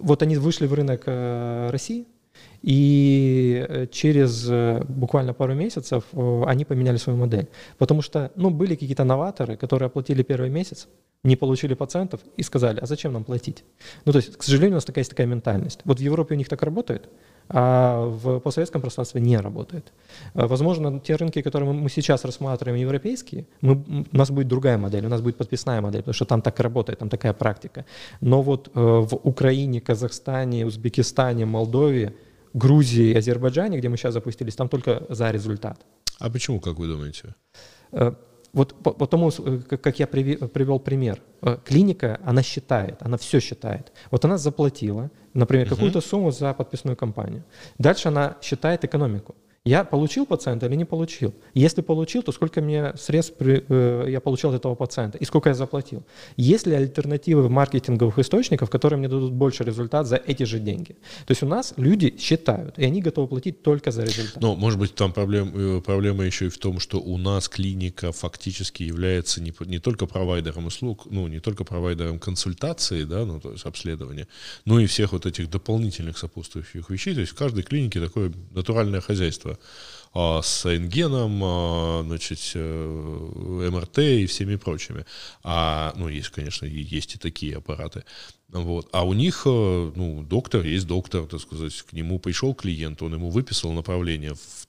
Вот они вышли в рынок России, и э, через э, буквально пару месяцев они поменяли свою модель. Потому что ну, были какие-то новаторы, которые оплатили первый месяц, не получили пациентов и сказали, а зачем нам платить? Ну, то есть, к сожалению, у нас такая есть такая ментальность. Вот в Европе у них так работает, а в постсоветском пространстве не работает. Возможно, те рынки, которые мы сейчас рассматриваем, европейские, мы, у нас будет другая модель, у нас будет подписная модель, потому что там так работает, там такая практика. Но вот э, в Украине, Казахстане, Узбекистане, Молдове, Грузии, Азербайджане, где мы сейчас запустились, там только за результат. А почему, как вы думаете? Э, вот потому, э, как я привел пример, э, клиника, она считает, она все считает. Вот она заплатила, например, какую-то сумму за подписную кампанию. Дальше она считает экономику. Я получил пациента или не получил? Если получил, то сколько мне средств при, э, я получил от этого пациента и сколько я заплатил? Есть ли альтернативы маркетинговых источников, которые мне дадут больше результат за эти же деньги? То есть у нас люди считают, и они готовы платить только за результат. Но, может быть, там проблем, э, проблема еще и в том, что у нас клиника фактически является не, не только провайдером услуг, ну, не только провайдером консультации, да, ну, то есть обследования, но и всех вот этих дополнительных сопутствующих вещей. То есть в каждой клинике такое натуральное хозяйство с рентгеном, а, значит, э, МРТ и всеми прочими. А, ну, есть, конечно, есть и такие аппараты. Вот. А у них, э, ну, доктор есть доктор, так сказать, к нему пришел клиент, он ему выписал направление в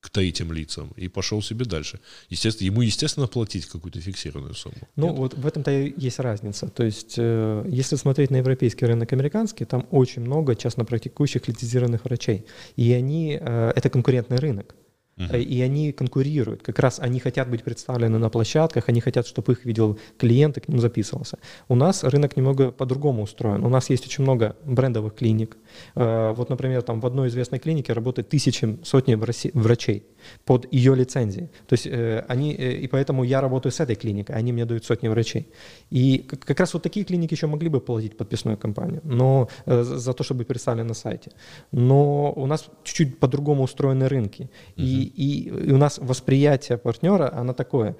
к третьим лицам и пошел себе дальше. Естественно, ему, естественно, платить какую-то фиксированную сумму. Ну, Нет? вот в этом-то и есть разница. То есть, э, если смотреть на европейский рынок американский, там очень много частно практикующих лицензированных врачей. И они, э, это конкурентный рынок. uh-huh. и они конкурируют. Как раз они хотят быть представлены на площадках, они хотят, чтобы их видел клиент и к ним записывался. У нас рынок немного по-другому устроен. У нас есть очень много брендовых клиник. Э, вот, например, там в одной известной клинике работает тысячи, сотни врачей под ее лицензией. То есть э, они, и поэтому я работаю с этой клиникой, они мне дают сотни врачей. И как раз вот такие клиники еще могли бы платить подписную компанию, но за то, чтобы представлены на сайте. Но у нас чуть-чуть по-другому устроены рынки. Uh-huh. И, и, у нас восприятие партнера, оно такое.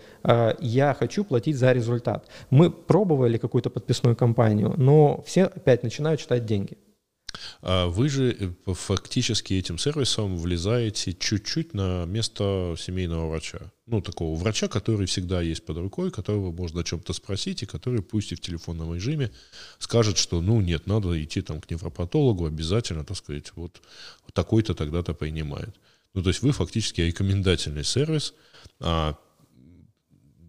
Я хочу платить за результат. Мы пробовали какую-то подписную компанию, но все опять начинают читать деньги. А вы же э, фактически этим сервисом влезаете чуть-чуть на место семейного врача. Ну, такого врача, который всегда есть под рукой, которого можно о чем-то спросить, и который, пусть и в телефонном режиме, скажет, что, ну, нет, надо идти там к невропатологу обязательно, так сказать, вот такой-то тогда-то принимает. Ну, то есть вы фактически рекомендательный сервис, а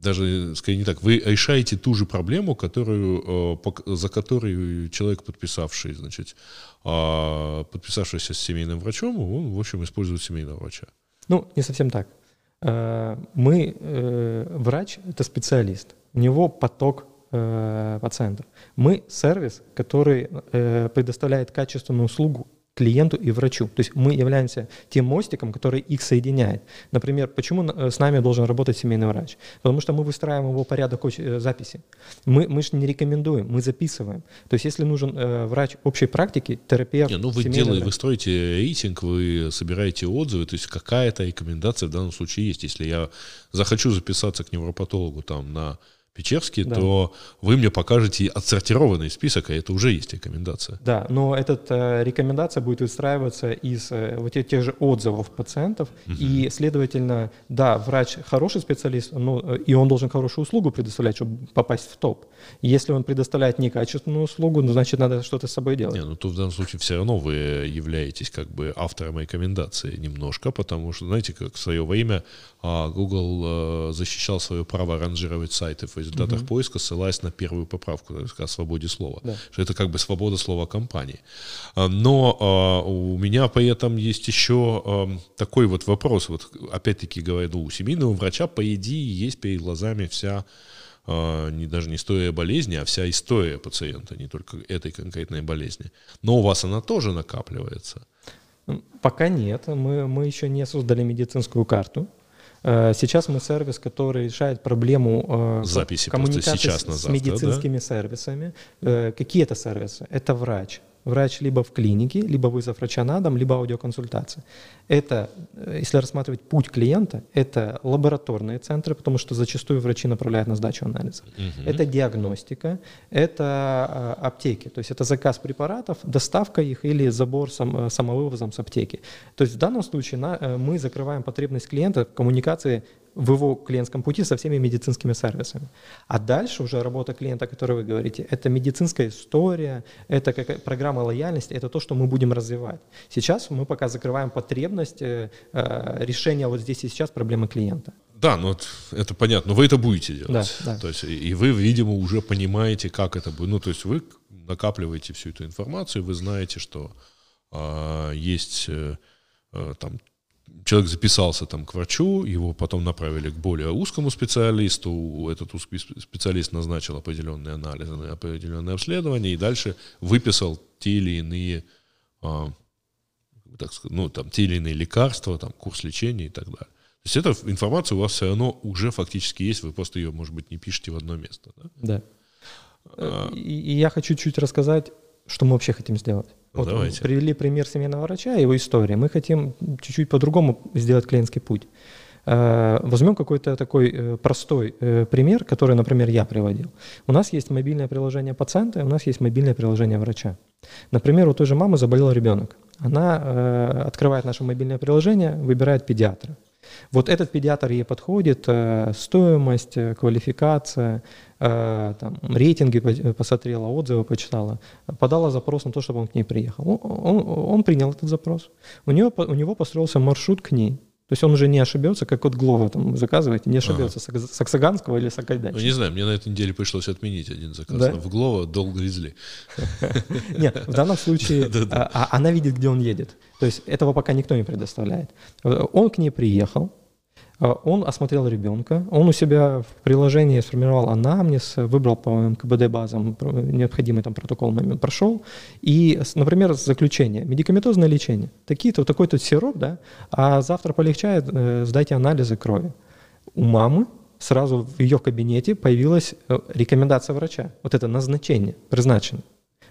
даже, скорее не так, вы решаете ту же проблему, которую, э, за которую человек, подписавший, значит, а, подписавшийся с семейным врачом, он, в общем, использует семейного врача. Ну, не совсем так. Э, мы, э, врач — это специалист. У него поток пациентов. Мы сервис, который предоставляет качественную услугу клиенту и врачу. То есть мы являемся тем мостиком, который их соединяет. Например, почему э, с нами должен работать семейный врач? Потому что мы выстраиваем его порядок э, записи. Мы, мы же не рекомендуем, мы записываем. То есть если нужен э, врач общей практики, терапевт, не, ну вы делаете, вы строите рейтинг, вы собираете отзывы, то есть какая-то рекомендация в данном случае есть. Если я захочу записаться к невропатологу там на Печерский, да. то вы мне покажете отсортированный список, а это уже есть рекомендация. Да, но эта э, рекомендация будет выстраиваться из э, вот тех, тех же отзывов пациентов, угу. и, следовательно, да, врач хороший специалист, но э, и он должен хорошую услугу предоставлять, чтобы попасть в топ. Если он предоставляет некачественную услугу, ну, значит, надо что-то с собой делать. Не, ну, то в данном случае все равно вы являетесь как бы автором рекомендации немножко, потому что, знаете, как в свое время а, Google защищал свое право ранжировать сайты в результатах угу. поиска, ссылаясь на первую поправку о свободе слова. Да. Что это как бы свобода слова компании. А, но а, у меня при этом есть еще а, такой вот вопрос. Вот опять-таки говорю, у семейного врача, по идее, есть перед глазами вся не, даже не история болезни, а вся история пациента, не только этой конкретной болезни. Но у вас она тоже накапливается. Пока нет. Мы, мы еще не создали медицинскую карту. Э, сейчас мы сервис, который решает проблему э, Записи коммуникации сейчас с, с медицинскими да? сервисами. Э, какие это сервисы? Это врач, врач либо в клинике, либо вызов врача на дом, либо аудиоконсультация. Это, э, если рассматривать путь клиента, это лабораторные центры, потому что зачастую врачи направляют на сдачу анализов. Угу. Это диагностика, это а, аптеки, то есть это заказ препаратов, доставка их или забор сам, э, самовывозом с аптеки. То есть в данном случае на, э, мы закрываем потребность клиента в коммуникации в его клиентском пути со всеми медицинскими сервисами. А дальше уже работа клиента, о которой вы говорите, это медицинская история, это как программа лояльности, это то, что мы будем развивать. Сейчас мы пока закрываем потребность э, э решения вот здесь и сейчас проблемы клиента. Да, ну это понятно, но вы это будете делать. Да, да. То есть, и вы, видимо, уже понимаете, как это будет. Ну, то есть вы накапливаете всю эту информацию, вы знаете, что э, есть э, э там человек записался там к врачу, его потом направили к более узкому специалисту, этот узкий специалист назначил определенные анализы, определенные обследования и дальше выписал те или иные, а, так сказать, ну, там, те или иные лекарства, там, курс лечения и так далее. То есть эта информация у вас все равно уже фактически есть, вы просто ее, может быть, не пишете в одно место. Да. да. А... И, и я хочу чуть рассказать, что мы вообще хотим сделать. Вот Давайте. Привели пример семейного врача и его истории. Мы хотим чуть-чуть по-другому сделать клиентский путь. Э, возьмем какой-то такой э, простой э, пример, который, например, я приводил. У нас есть мобильное приложение пациента, у нас есть мобильное приложение врача. Например, у той же мамы заболел ребенок. Она открывает наше мобильное приложение, выбирает педиатра. Вот этот педиатр ей подходит, стоимость, квалификация, Э, там, рейтинги посмотрела, отзывы почитала, подала запрос на то, чтобы он к ней приехал. Он, он, он принял этот запрос. У него, у него построился маршрут к ней. То есть он уже не ошибется, как от Глова там заказываете, не ошибется ага. с Саксаганского или Сакайдача. Ну, не знаю, мне на этой неделе пришлось отменить один заказ. Да? В Глова долго везли. Нет, в данном случае а, а, она видит, где он едет. То есть этого пока никто не предоставляет. Он к ней приехал, он осмотрел ребенка, он у себя в приложении сформировал анамнез, выбрал по МКБД базам необходимый там протокол момент прошел, и, например, заключение, медикаментозное лечение, такие-то, такой-то сироп, да, а завтра полегчает, э, сдайте анализы крови. У мамы сразу в ее кабинете появилась э, рекомендация врача, вот это назначение, призначение.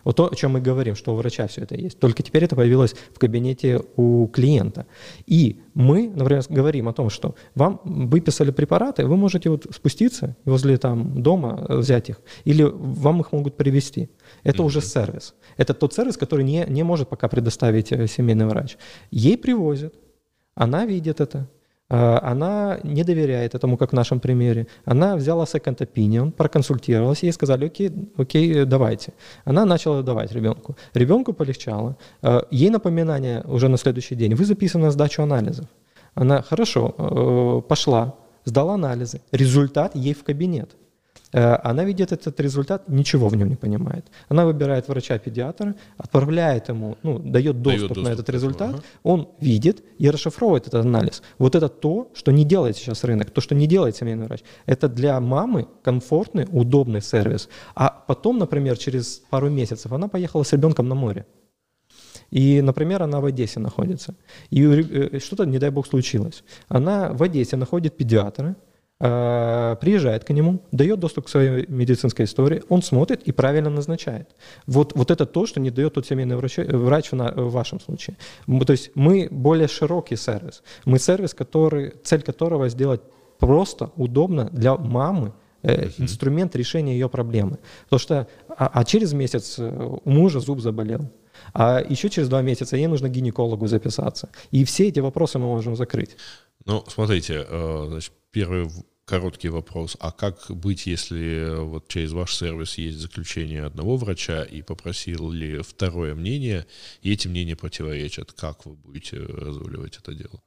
Вот то, о чем мы говорим, что у врача все это есть. Только теперь это появилось в кабинете у клиента. И мы, например, говорим о том, что вам выписали препараты, вы можете вот спуститься возле там дома взять их, или вам их могут привезти. Это mm-hmm. уже сервис. Это тот сервис, который не, не может пока предоставить э, семейный врач. Ей привозят, она видит это, она не доверяет этому, как в нашем примере. Она взяла second opinion, проконсультировалась, ей сказали, окей, окей, давайте. Она начала давать ребенку. Ребенку полегчало. А, ей напоминание уже на следующий день. Вы записаны на сдачу анализов. Она, хорошо, э, пошла, сдала анализы. Результат ей в кабинет. Э, она видит этот результат, ничего в нем не понимает. Она выбирает врача-педиатра, отправляет ему, ну, дает доступ, дает доступ на этот результат, ага. он видит и расшифровывает этот анализ. Вот это то, что не делает сейчас рынок, то, что не делает семейный врач. Это для мамы комфортный, удобный сервис. А потом, например, через пару месяцев она поехала с ребенком на море. И, например, она в Одессе находится. И э, что-то, не дай бог, случилось. Она в Одессе находит педиатра, приезжает к нему, дает доступ к своей медицинской истории, он смотрит и правильно назначает. Вот, вот это то, что не дает тот семейный врач, врач в, на, в вашем случае. То есть мы более широкий сервис. Мы сервис, который, цель которого сделать просто, удобно для мамы, э, инструмент решения ее проблемы. Потому что, а, а через месяц э, у мужа зуб заболел. А еще через два месяца ей нужно к гинекологу записаться. И все эти вопросы мы можем закрыть. Ну, смотрите, значит, первый короткий вопрос. А как быть, если вот через ваш сервис есть заключение одного врача и попросил ли второе мнение, и эти мнения противоречат? Как вы будете разруливать это дело?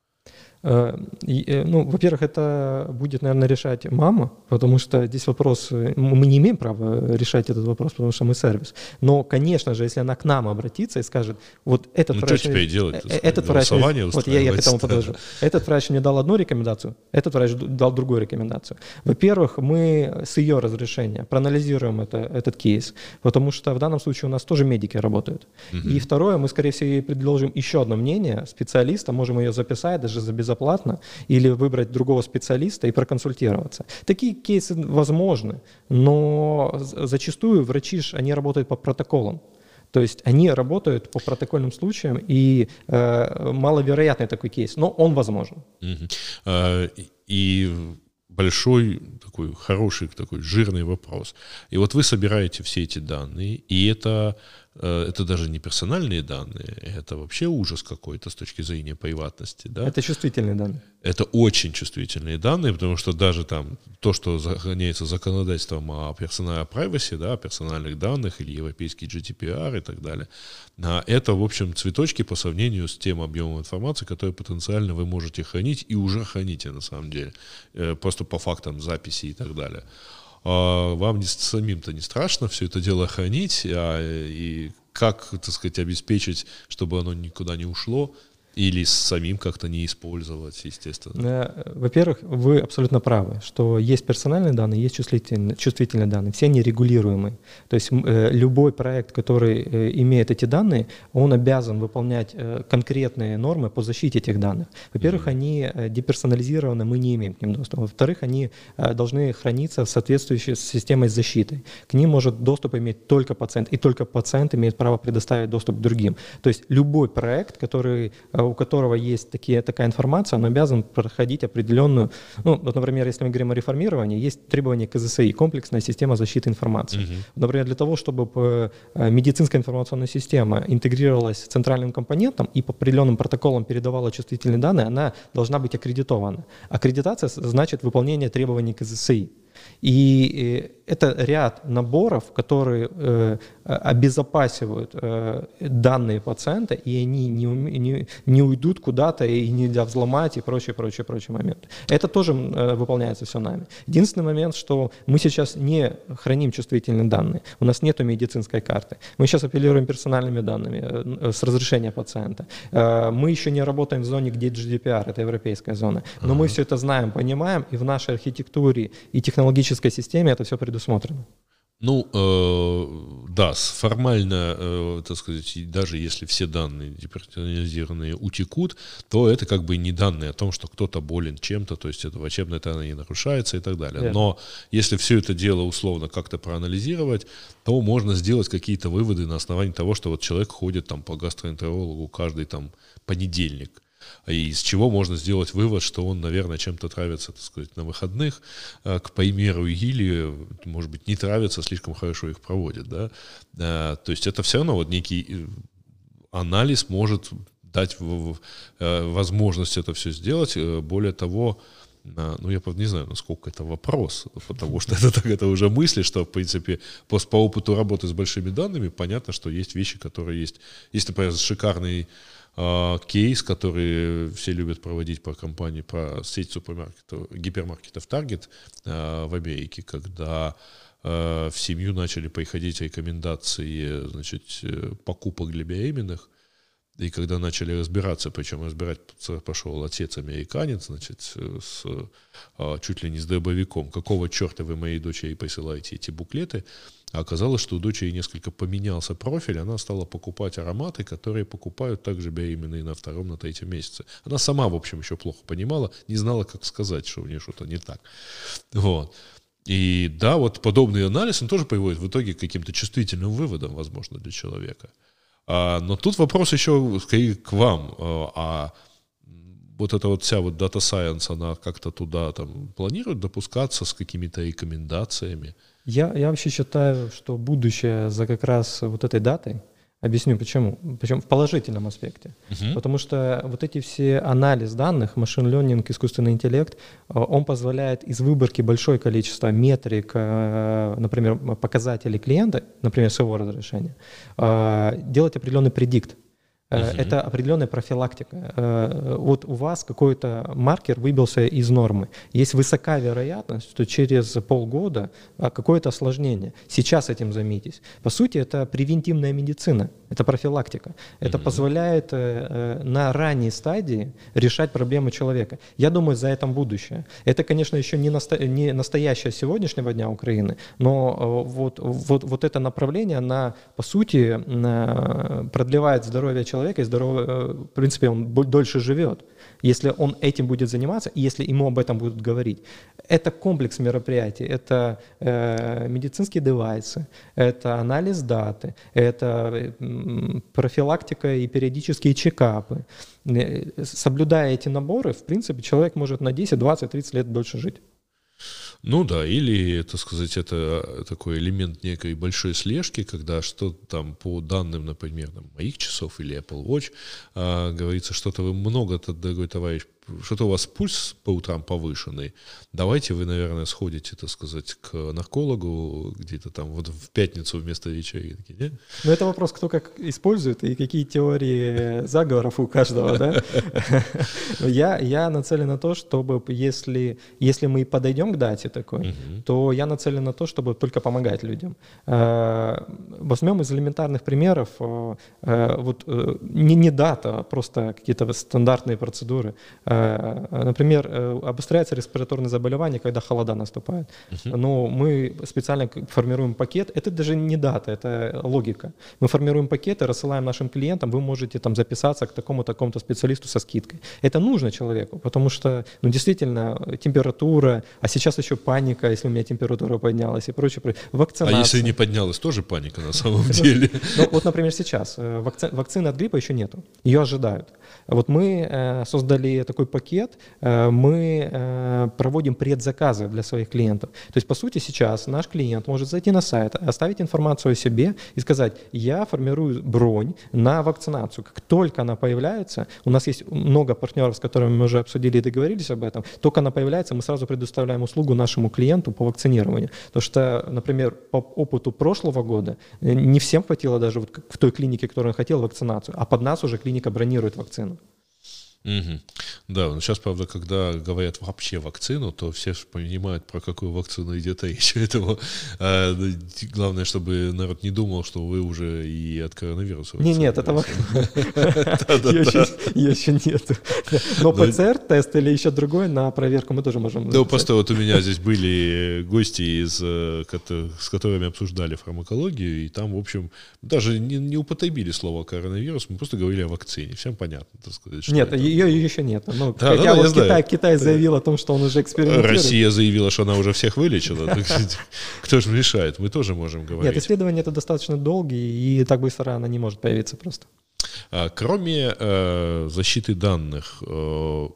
Э, э, ну, во-первых, это будет, наверное, решать мама, потому что здесь вопрос, мы не имеем права решать этот вопрос, потому что мы сервис. Но, конечно же, если она к нам обратится и скажет, вот этот ну, врач... что теперь делать? Этот врач... Вот я, я к этому подожду. Этот врач мне дал одну рекомендацию, этот врач дал другую рекомендацию. Во-первых, мы с ее разрешения проанализируем это, этот кейс, потому что в данном случае у нас тоже медики работают. Угу. И второе, мы, скорее всего, ей предложим еще одно мнение специалиста, можем ее записать даже за безопасность безоплатно, или выбрать другого специалиста и проконсультироваться. Такие кейсы возможны, но зачастую врачи, они работают по протоколам. То есть они работают по протокольным случаям, и э, маловероятный такой кейс, но он возможен. Угу. И большой такой хороший такой жирный вопрос. И вот вы собираете все эти данные, и это это даже не персональные данные, это вообще ужас какой-то с точки зрения приватности. Да? Это чувствительные данные. Это очень чувствительные данные, потому что даже там то, что сохраняется законодательством о персональной privacy, да, о персональных данных или европейский GDPR и так далее, а это, в общем, цветочки по сравнению с тем объемом информации, который потенциально вы можете хранить и уже храните на самом деле, э, просто по фактам записи и так далее а вам не, самим-то не страшно все это дело хранить, а, и как, так сказать, обеспечить, чтобы оно никуда не ушло, или самим как-то не использовать, естественно? Э, во-первых, вы абсолютно правы, что есть персональные данные, есть чувствительные, чувствительные данные, все они регулируемые. То есть э, любой проект, который э, имеет эти данные, он обязан выполнять конкретные нормы по защите этих данных. Во-первых, mm-hmm. они деперсонализированы, мы не имеем к ним доступа. Во-вторых, они должны храниться в соответствующей системой защиты. К ним может доступ иметь только пациент, и только пациент имеет право предоставить доступ к другим. То есть любой проект, который у которого есть такие, такая информация, он обязан проходить определенную, ну, вот, например, если мы говорим о реформировании, есть требования к КЗСИ, комплексная система защиты информации. Uh-huh. Например, для того, чтобы э, медицинская информационная система интегрировалась с центральным компонентом и по определенным протоколам передавала чувствительные данные, она должна быть аккредитована. Аккредитация значит выполнение требований КЗСИ. И это ряд наборов, которые э, обезопасивают э, данные пациента, и они не, не, не уйдут куда-то, и нельзя взломать, и прочие, прочие, прочие моменты. Это тоже э, выполняется все нами. Единственный момент, что мы сейчас не храним чувствительные данные. У нас нет медицинской карты. Мы сейчас апеллируем персональными данными э, с разрешения пациента. Э, мы еще не работаем в зоне, где GDPR, это европейская зона. Но мы все это знаем, понимаем, и в нашей архитектуре и технологической системе это все предусмотрено. Ну, э, да, формально, э, так сказать, даже если все данные деперсонализированные утекут, то это как бы не данные о том, что кто-то болен чем-то, то есть это врачебная тайна не нарушается и так далее. Yeah. Но если все это дело условно как-то проанализировать, то можно сделать какие-то выводы на основании того, что вот человек ходит там по гастроэнтерологу каждый там понедельник из чего можно сделать вывод, что он, наверное, чем-то травится, так сказать, на выходных, а, к примеру, или, может быть, не травится, слишком хорошо их проводит, да, а, то есть это все равно вот некий э, анализ может дать э, возможность это все сделать, э, более того, а, ну, я правда не знаю, насколько это вопрос, потому что это, так, это уже мысли, что, в принципе, по, по опыту работы с большими данными понятно, что есть вещи, которые есть. Есть, например, шикарный а, кейс, который все любят проводить по компании, про сеть супермаркетов, гипермаркетов Target а, в Америке, когда а, в семью начали приходить рекомендации значит, э, покупок для беременных, и когда начали разбираться, причем разбирать пошел отец американец, значит, с, чуть ли не с дробовиком, какого черта вы моей дочери присылаете эти буклеты, а оказалось, что у дочери несколько поменялся профиль, она стала покупать ароматы, которые покупают также беременные на втором, на третьем месяце. Она сама, в общем, еще плохо понимала, не знала, как сказать, что у нее что-то не так. Вот. И да, вот подобный анализ, он тоже приводит в итоге к каким-то чувствительным выводам, возможно, для человека. А, но тут вопрос еще скорее к вам. А, а вот эта вот вся вот Data Science, она как-то туда там планирует допускаться с какими-то рекомендациями? Я, я вообще считаю, что будущее за как раз вот этой датой. Объясню почему. Причем в положительном аспекте. Uh-huh. Потому что вот эти все анализ данных, машин learning, искусственный интеллект, э, он позволяет из выборки большое количество метрик, э, например, показателей клиента, например, своего разрешения, э, делать определенный предикт Uh-huh. Это определенная профилактика. Э, вот у вас какой-то маркер выбился из нормы. Есть высока вероятность, что через полгода а, какое-то осложнение. Сейчас этим займитесь. По сути, это превентивная медицина, это профилактика. Это uh-huh. позволяет э, на ранней стадии решать проблемы человека. Я думаю, за этим будущее. Это, конечно, еще не, насто... не настоящее сегодняшнего дня Украины, но вот, вот, вот это направление, на, по сути, продлевает здоровье человека человека и здоровый, э, в принципе, он дольше живет, если он этим будет заниматься, и если ему об этом будут говорить. Это комплекс мероприятий, это э, медицинские девайсы, это анализ даты, это профилактика и периодические чекапы. Э, соблюдая эти наборы, в принципе, человек может на 10, 20, 30 лет дольше жить. Ну да, или, так сказать, это такой элемент некой большой слежки, когда что-то там по данным, например, там, моих часов или Apple Watch, а, говорится, что-то вы много, дорогой товарищ, что-то у вас пульс по утрам повышенный, давайте вы, наверное, сходите, так сказать, к наркологу где-то там вот в пятницу вместо вечеринки, не? Ну, это вопрос, кто как использует и какие теории заговоров у каждого, да? Я, я нацелен на то, чтобы если, если мы подойдем к дате такой, то я нацелен на то, чтобы только помогать людям. А, возьмем из элементарных примеров, а, а, вот э, не, не дата, а просто какие-то стандартные процедуры. Э, например, э, обостряется респираторное заболевание, когда холода наступают. Uh-huh. Но мы специально формируем пакет. Это даже не дата, это логика. Мы формируем пакеты, рассылаем нашим клиентам, вы можете там записаться к такому-то такому-то специалисту со скидкой. Это нужно человеку, потому что, ну, действительно, температура, а сейчас еще паника, если у меня температура поднялась и прочее. Вакцинация. А если не поднялась, тоже паника на самом деле. Ну, вот, например, сейчас э, вакцины от гриппа еще нету, ее ожидают. Вот мы создали такой такой пакет, э, мы э, проводим предзаказы для своих клиентов. То есть, по сути, сейчас наш клиент может зайти на сайт, оставить информацию о себе и сказать, я формирую бронь на вакцинацию. Как только она появляется, у нас есть много партнеров, с которыми мы уже обсудили и договорились об этом, только она появляется, мы сразу предоставляем услугу нашему клиенту по вакцинированию. Потому что, например, по опыту прошлого года не всем хватило даже вот в той клинике, которую он хотел, вакцинацию, а под нас уже клиника бронирует вакцину. Угу. Да, но сейчас, правда, когда говорят вообще вакцину, то все понимают, про какую вакцину идет речь. Поэтому а, ну, главное, чтобы народ не думал, что вы уже и от коронавируса. Не, нет, этого еще нет. Но ПЦР-тест или еще другой на проверку мы тоже можем. Да, просто вот у меня здесь были гости, из, э, с которыми обсуждали фармакологию, и там, в общем, даже не употребили слово коронавирус, мы просто говорили о вакцине. Всем понятно, так сказать. Нет, ее еще нет. Ну, да, хотя да, вот Китай, Китай заявил о том, что он уже экспериментирует. Россия заявила, что она уже всех вылечила. Кто же мешает? Мы тоже можем говорить. Нет, исследование это достаточно долгие, и так быстро она не может появиться просто. А, кроме э, защиты данных, э,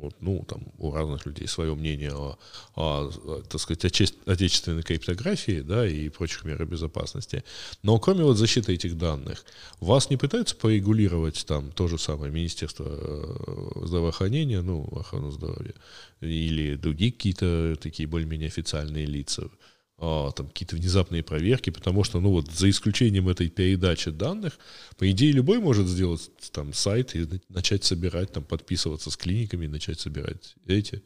вот, ну, там у разных людей свое мнение о, о так сказать, отечественной криптографии, да, и прочих мерах безопасности. Но кроме вот защиты этих данных, вас не пытаются порегулировать там то же самое Министерство э, здравоохранения, ну, охраны здоровья, или другие какие-то такие более-менее официальные лица, там какие-то внезапные проверки, потому что, ну вот, за исключением этой передачи данных, по идее, любой может сделать там сайт и начать собирать, там, подписываться с клиниками, начать собирать эти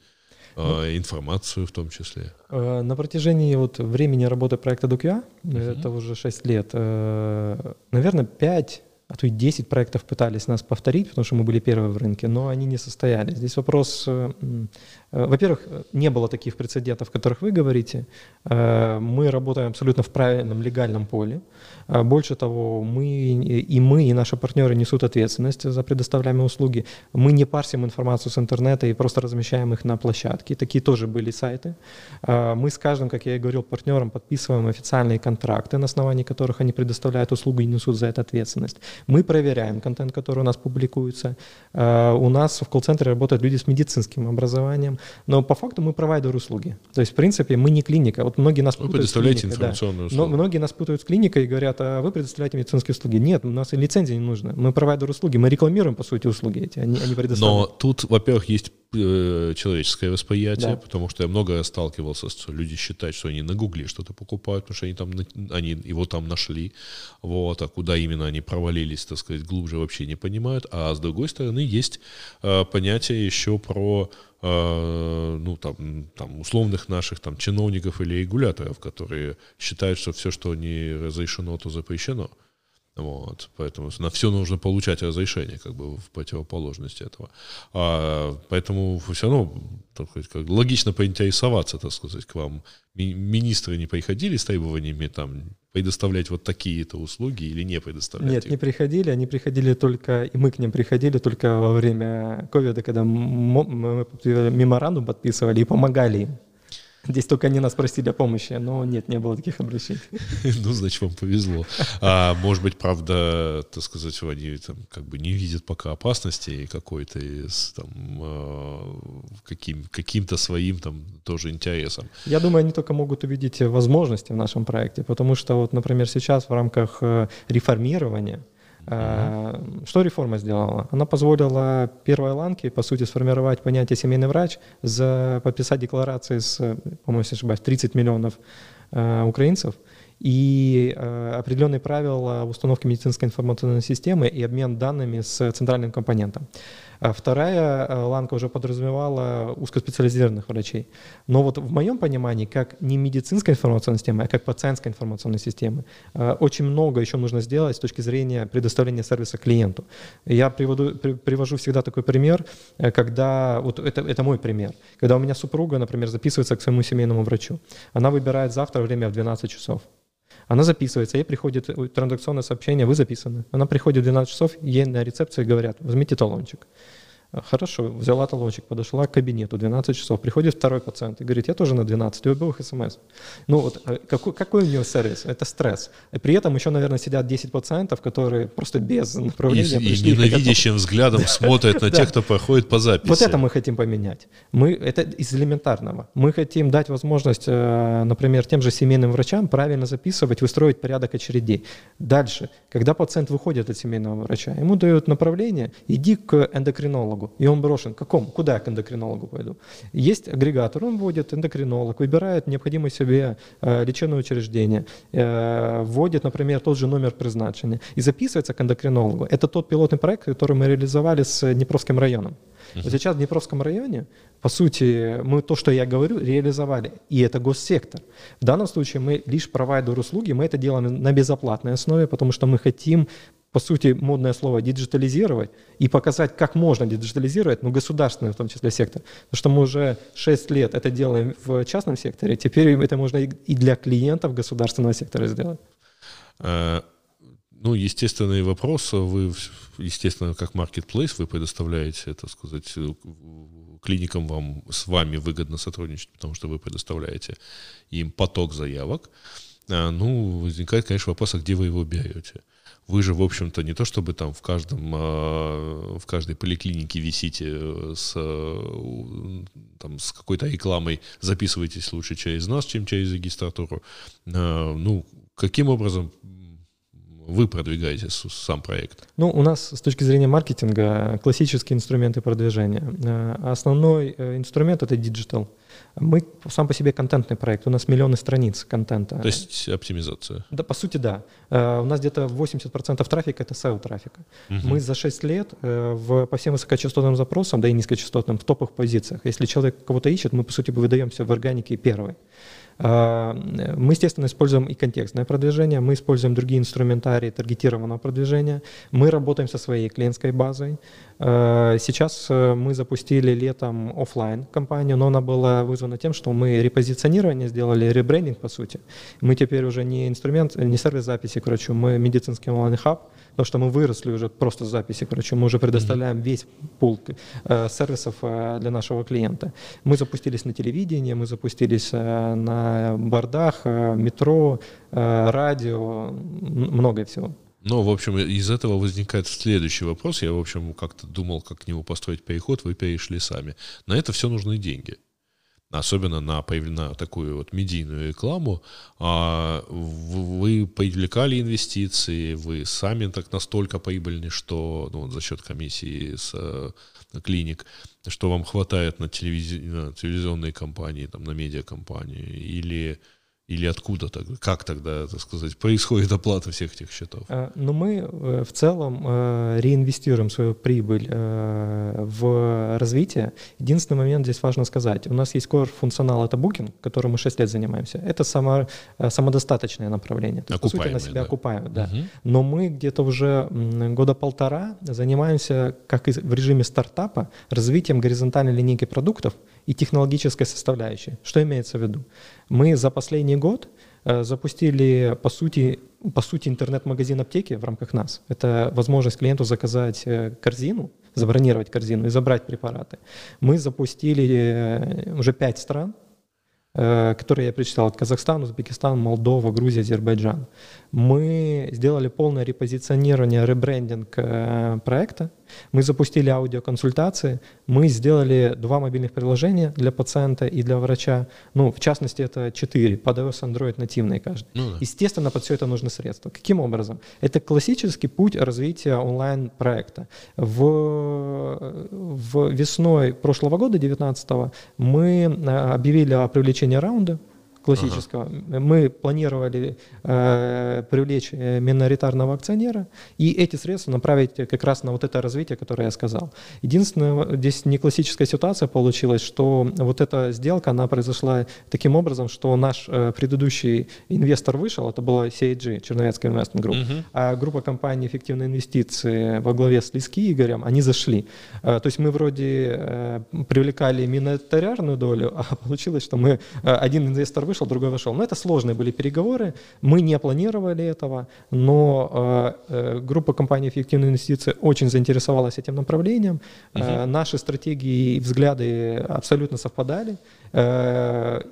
а, ну, информацию в том числе. Э, на протяжении вот времени работы проекта DoQA, uh-huh. это уже 6 лет, э, наверное, 5 а то и 10 проектов пытались нас повторить, потому что мы были первые в рынке, но они не состоялись. Здесь вопрос, э, э, во-первых, не было таких прецедентов, о которых вы говорите. Э, мы работаем абсолютно в правильном легальном поле. Больше того, мы и мы, и наши партнеры несут ответственность за предоставляемые услуги. Мы не парсим информацию с интернета и просто размещаем их на площадке. Такие тоже были сайты. Мы с каждым, как я и говорил, партнером подписываем официальные контракты, на основании которых они предоставляют услуги и несут за это ответственность. Мы проверяем контент, который у нас публикуется. Э, у нас в колл-центре работают люди с медицинским образованием, но по факту мы провайдер услуги. То есть, в принципе, мы не клиника. Вот многие нас вы путают предоставляете с клиникой, информационную да. услугу. Но многие нас путают с клиникой и говорят, а вы предоставляете медицинские услуги. Нет, у нас и лицензии не нужно. Мы провайдер услуги, мы рекламируем, по сути, услуги эти, они, они предоставляют. Но тут, во-первых, есть человеческое восприятие, да. потому что я много сталкивался с люди считают, что они на Гугле что-то покупают, потому что они там они его там нашли, вот, а куда именно они провалились, так сказать, глубже вообще не понимают. А с другой стороны есть э, понятие еще про э, ну, там, там, условных наших там, чиновников или регуляторов, которые считают, что все, что не разрешено, то запрещено. Вот, поэтому на все нужно получать разрешение, как бы в противоположность этого. А, поэтому все равно так сказать, как, логично поинтересоваться, так сказать, к вам. Ми- министры не приходили с требованиями там предоставлять вот такие-то услуги или не предоставлять? Нет, их? не приходили. Они приходили только, и мы к ним приходили только во время ковида, когда мы меморандум подписывали и помогали им. Здесь только они нас просили о помощи, но нет, не было таких обращений. Ну, значит, вам повезло. А может быть, правда, так сказать, они там как бы не видят пока опасности какой-то с там а, каким, каким-то своим там тоже интересом. Я думаю, они только могут увидеть возможности в нашем проекте, потому что вот, например, сейчас в рамках э, реформирования Uh-huh. Что реформа сделала? Она позволила первой ланке, по сути, сформировать понятие «семейный врач», за, подписать декларации с, по-моему, если ошибаюсь, 30 миллионов э, украинцев, и э, определенные правила установки медицинской информационной системы и обмен данными с центральным компонентом. А вторая э, ланка уже подразумевала узкоспециализированных врачей. Но вот в моем понимании, как не медицинская информационная система, а как пациентская информационная система, э, очень много еще нужно сделать с точки зрения предоставления сервиса клиенту. Я приводу, при, привожу всегда такой пример, э, когда, вот это, это мой пример, когда у меня супруга, например, записывается к своему семейному врачу. Она выбирает завтра время в 12 часов. Она записывается, ей приходит транзакционное сообщение, вы записаны. Она приходит в 12 часов, ей на рецепции говорят, возьмите талончик. Хорошо, взяла талончик, подошла к кабинету, 12 часов, приходит второй пациент и говорит, я тоже на 12, у обоих смс. Ну вот э, какой, какой у него сервис? Это стресс. И при этом еще, наверное, сидят 10 пациентов, которые просто без направления И, и ненавидящим взглядом смотрят на тех, кто проходит по записи. Вот это мы хотим поменять. Мы, это из элементарного. Мы хотим дать возможность, э, например, тем же семейным врачам правильно записывать, выстроить порядок очередей. Дальше, когда пациент выходит от семейного врача, ему дают направление, иди к эндокринологу эндокринологу, и он брошен. Какому? Куда я к эндокринологу пойду? Есть агрегатор, он вводит эндокринолог, выбирает необходимое себе э, лечебное учреждение, э, вводит, например, тот же номер призначения и записывается к эндокринологу. Это тот пилотный проект, который мы реализовали с Днепровским районом. Вот сейчас в Днепровском районе, по сути, мы то, что я говорю, реализовали. И это госсектор. В данном случае мы лишь провайдер услуги, мы это делаем на безоплатной основе, потому что мы хотим по сути, модное слово диджитализировать и показать, как можно диджитализировать, ну, государственный в том числе сектор. Потому что мы уже 6 лет это делаем в частном секторе, теперь это можно и для клиентов государственного сектора сделать. А, ну, естественный вопрос. Вы, естественно, как marketplace вы предоставляете, так сказать, клиникам вам с вами выгодно сотрудничать, потому что вы предоставляете им поток заявок. А, ну, возникает, конечно, вопрос, а где вы его берете? Вы же, в общем-то, не то чтобы там в каждом, а, в каждой поликлинике висите э, с, э, там, с какой-то рекламой, записывайтесь лучше через нас, чем через регистратуру. А, ну, каким образом вы продвигаете сам проект? Ну, у нас с точки зрения маркетинга классические инструменты продвижения. Э, основной инструмент — это digital. Мы сам по себе контентный проект, у нас миллионы страниц контента. То есть оптимизация? Да, по сути, да. Э, у нас где-то 80% трафика — это SEO-трафика. Угу. Мы за 6 лет э, в, по всем высокочастотным запросам, да и низкочастотным, в топовых позициях. Если человек кого-то ищет, мы, по сути, выдаемся в органике первый. А, мы, естественно, используем и контекстное продвижение, мы используем другие инструментарии таргетированного продвижения, мы работаем со своей клиентской базой. А, сейчас э, мы запустили летом офлайн кампанию, но она была вызвана тем, что мы репозиционирование сделали, ребрендинг по сути. Мы теперь уже не инструмент, не сервис записи к врачу, мы медицинский онлайн-хаб, потому что мы выросли уже просто записи, короче, мы уже предоставляем mm-hmm. весь пул э, сервисов э, для нашего клиента. Мы запустились на телевидении, мы запустились э, на бордах, э, метро, э, радио, много всего. Ну, в общем, из этого возникает следующий вопрос. Я, в общем, как-то думал, как к нему построить переход, вы перешли сами. На это все нужны деньги особенно на, на такую вот медийную рекламу, а вы привлекали инвестиции, вы сами так настолько прибыльны, что ну, за счет комиссии с э, клиник, что вам хватает на, телевизи... на телевизионные компании, там, на медиакомпании, или или откуда тогда? Как тогда, так сказать, происходит оплата всех этих счетов? Э, ну, мы э, в целом э, реинвестируем свою прибыль в развитие. Единственный момент здесь важно сказать. У нас есть core функционал, это букинг, которым мы 6 лет занимаемся. Это само, самодостаточное направление. То есть, по сути, на себя да. окупают. Да. Угу. Но мы где-то уже года полтора занимаемся, как в режиме стартапа, развитием горизонтальной линейки продуктов и технологической составляющей. Что имеется в виду? Мы за последний год э, запустили, по сути, по сути интернет-магазин аптеки в рамках нас. Это возможность клиенту заказать э, корзину, забронировать корзину и забрать препараты. Мы запустили э, уже пять стран, которые я перечислял, Казахстан, Узбекистан, Молдова, Грузия, Азербайджан. Мы сделали полное репозиционирование, ребрендинг проекта, мы запустили аудиоконсультации, мы сделали два мобильных приложения для пациента и для врача. Ну, в частности, это четыре, под iOS Android нативные каждый. Ну, да. Естественно, под все это нужны средства. Каким образом? Это классический путь развития онлайн-проекта. В, в весной прошлого года, 19 мы э, объявили о привлечении раунда классического. Ага. Мы планировали э, привлечь э, миноритарного акционера и эти средства направить как раз на вот это развитие, которое я сказал. Единственное, здесь не классическая ситуация получилась, что вот эта сделка, она произошла таким образом, что наш э, предыдущий инвестор вышел, это была CIG, Черновецкая инвестмент группа, угу. а группа компаний «Эффективные инвестиции» во главе с Лиски Игорем, они зашли. Э, то есть мы вроде э, привлекали миноритарную долю, а получилось, что мы, э, один инвестор вышел, вышел, другой вошел. Но это сложные были переговоры, мы не планировали этого, но э, группа компаний «Эффективные инвестиции» очень заинтересовалась этим направлением. Угу. Наши стратегии и взгляды абсолютно совпадали,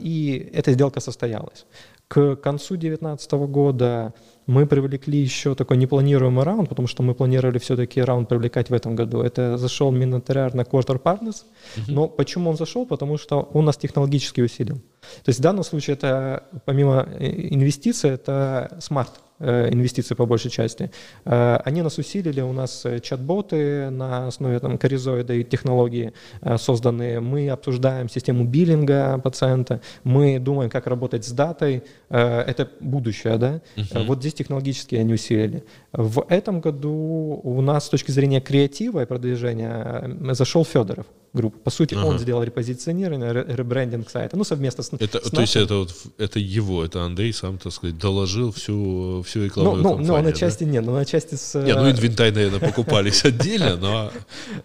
и эта сделка состоялась. К концу 2019 года мы привлекли еще такой непланируемый раунд, потому что мы планировали все-таки раунд привлекать в этом году. Это зашел Минотариар на Quarter Partners. Uh-huh. Но почему он зашел? Потому что он нас технологически усилил. То есть в данном случае это помимо инвестиций, это смарт Э, инвестиции по большей части. Э, они нас усилили, у нас э, чат-боты на основе там, коризоида и технологии созданные. Мы обсуждаем систему биллинга пациента, мы думаем, как работать с датой. Это будущее, да? Uh-huh. Вот здесь технологически они усилили. В этом году у нас с точки зрения креатива и продвижения зашел Федоров группа. По сути, ага. он сделал репозиционирование, ребрендинг сайта, ну, совместно с, это, с То есть это, вот, это его, это Андрей сам, так сказать, доложил всю, всю рекламную ну, ну, кампанию, Ну, на части да? нет, но на части с... Не, ну, инвентарь, наверное, покупались отдельно, но...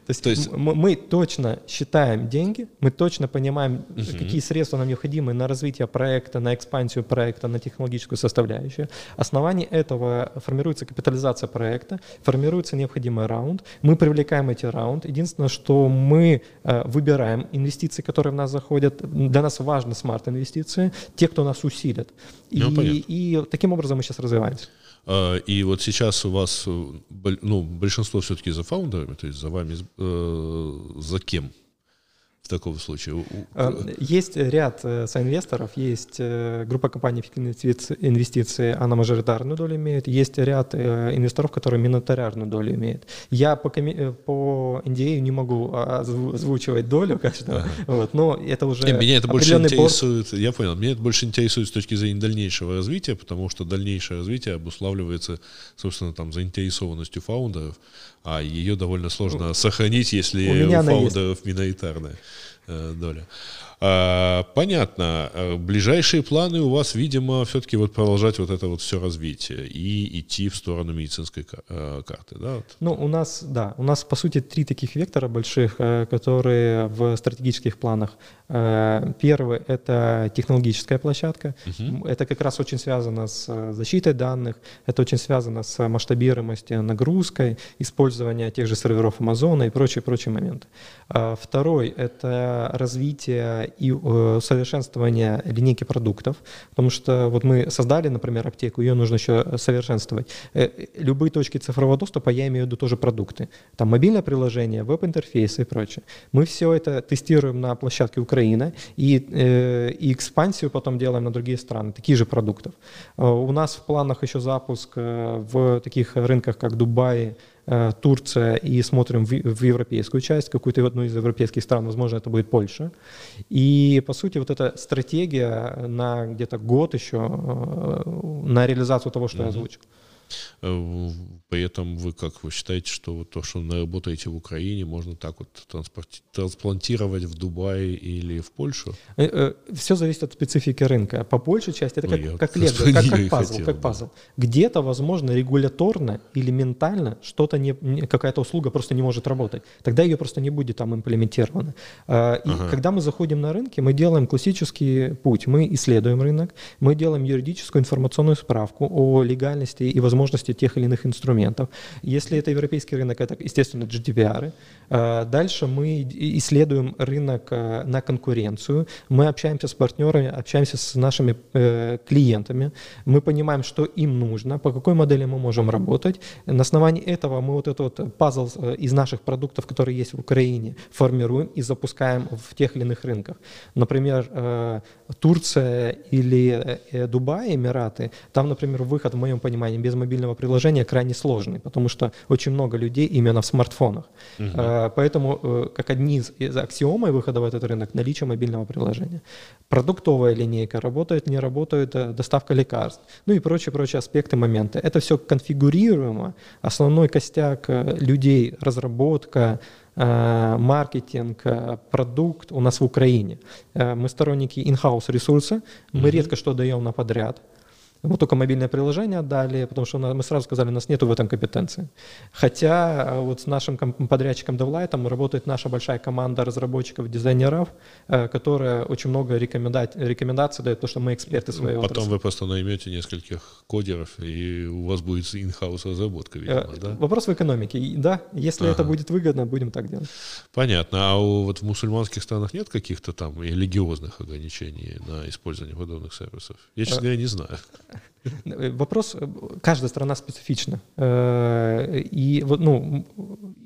То есть. Мы, точно считаем деньги, мы точно понимаем, какие средства нам необходимы на развитие проекта, на экспансию проекта, на технологическую составляющую. Основание этого формируется капитализация проекта, формируется необходимый раунд, мы привлекаем эти раунд. Единственное, что мы Э, выбираем инвестиции, которые в нас заходят. Для нас важны смарт-инвестиции, те, кто нас усилят. Ну, и, и таким образом мы сейчас развиваемся. А, и вот сейчас у вас э, ну, большинство все-таки за фаундерами, то есть за вами, э, за кем? В таком случае? Э, есть ряд э, соинвесторов, есть э, группа компаний инвестиции, она мажоритарную долю имеет, есть ряд инвесторов, которые минотариарную долю имеют. Я по, по NDA не могу озвучивать долю каждого, ага. вот, но это уже Не, Меня это больше интересует, борт. я понял, меня это больше интересует с точки зрения дальнейшего развития, потому что дальнейшее развитие обуславливается, собственно, там, заинтересованностью фаундеров, а ее довольно сложно сохранить, если у, у фаундеров миноритарная э, доля. А, понятно. А, ближайшие планы у вас, видимо, все-таки вот продолжать вот это вот все развитие и идти в сторону медицинской э, карты, да? Ну, у нас, да, у нас, по сути, три таких вектора больших, э, которые в стратегических планах. Э, первый — это технологическая площадка. Угу. Это как раз очень связано с защитой данных, это очень связано с масштабируемостью, нагрузкой, использование тех же серверов Амазона и прочие-прочие моменты. А второй — это развитие и э, совершенствование линейки продуктов, потому что вот мы создали, например, аптеку, ее нужно еще совершенствовать. Э, любые точки цифрового доступа, я имею в виду тоже продукты. Там мобильное приложение, веб-интерфейсы и прочее. Мы все это тестируем на площадке Украины и, э, и экспансию потом делаем на другие страны, такие же продуктов. У нас в планах еще запуск в таких рынках, как Дубай, Турция и смотрим в, в европейскую часть, какую-то одну из европейских стран, возможно, это будет Польша. И, по сути, вот эта стратегия на где-то год еще э, на реализацию того, что mm-hmm. я озвучил. Э, при этом вы как вы считаете, что вот то, что вы работаете в Украине, можно так вот трансплантировать в Дубае или в Польшу? Э, э, Все зависит от специфики рынка. По большей части это как, как лего, как, как пазл. Хотел, как пазл. Да. Где-то, возможно, регуляторно или ментально что-то не, какая-то услуга просто не может работать. Тогда ее просто не будет там имплементировано. И ага. когда мы заходим на рынки, мы делаем классический путь. Мы исследуем рынок, мы делаем юридическую информационную справку о легальности и возможности тех или иных инструментов. Если это европейский рынок, это, естественно, GDPR. А, дальше мы исследуем рынок а, на конкуренцию, мы общаемся с партнерами, общаемся с нашими э, клиентами, мы понимаем, что им нужно, по какой модели мы можем работать. На основании этого мы вот этот пазл э, из наших продуктов, которые есть в Украине, формируем и запускаем в тех или иных рынках. Например, э, Турция или Дубай, Эмираты, там, например, выход, в моем понимании, без мобильного приложения крайне сложный, потому что очень много людей именно в смартфонах. Угу. Поэтому э, как одни из, из аксиомой выхода в этот рынок наличие мобильного приложения. Продуктовая линейка работает, не работает, э, доставка лекарств, ну и прочие-прочие аспекты, моменты. Это все конфигурируемо. Основной костяк э, людей, разработка, маркетинг, продукт у нас в Украине. Мы сторонники in-house ресурса, мы mm редко что даем на подряд. Мы только мобильное приложение отдали, потому что мы сразу сказали, у нас нету в этом компетенции. Хотя э, вот с нашим подрядчиком DevLight работает наша большая команда разработчиков, дизайнеров, э, которая очень много рекомендаций дает, потому что мы эксперты своего Потом отрасли. вы просто наймете нескольких кодеров, и у вас будет in-house разработка, видимо, э, да? Вопрос в экономике. Да, если ага. это будет выгодно, будем так делать. Понятно. А у, вот в мусульманских странах нет каких-то там религиозных ограничений на использование подобных сервисов? Я, честно говоря, не знаю. Вопрос, каждая страна специфична. Э, и ну,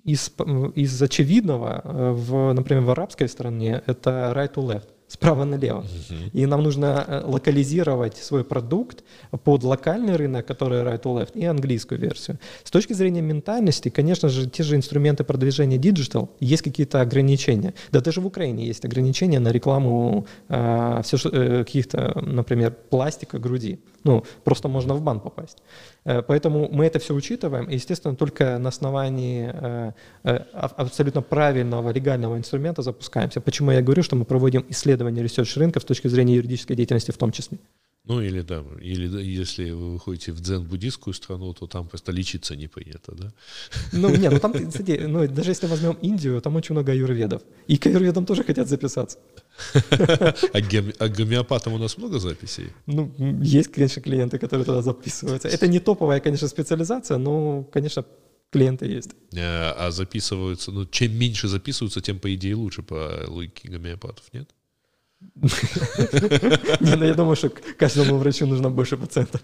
из, из очевидного, э, в, например, в арабской стране это right to left справа налево. Uh-huh. И нам нужно э, локализировать свой продукт под локальный рынок, который right to left, и английскую версию. С точки зрения ментальности, конечно же, те же инструменты продвижения digital, есть какие-то ограничения. Да даже в Украине есть ограничения на рекламу э, все, э, каких-то, например, пластика груди. Ну, просто можно в бан попасть. Э, поэтому мы это все учитываем, и, естественно, только на основании э, э, абсолютно правильного легального инструмента запускаемся. Почему я говорю, что мы проводим исследование research рынка с точки зрения юридической деятельности в том числе. Ну или да, или если вы выходите в дзен-буддистскую страну, то там просто лечиться не принято, да? Ну нет, ну там, кстати, ну, даже если возьмем Индию, там очень много аюрведов. И к аюрведам тоже хотят записаться. А, гем, а гомеопатам у нас много записей? Ну, есть, конечно, клиенты, которые туда записываются. Это не топовая, конечно, специализация, но, конечно, клиенты есть. А, а записываются, ну, чем меньше записываются, тем, по идее, лучше по логике гомеопатов, нет? Ну я думаю, что каждому врачу нужно больше пациентов.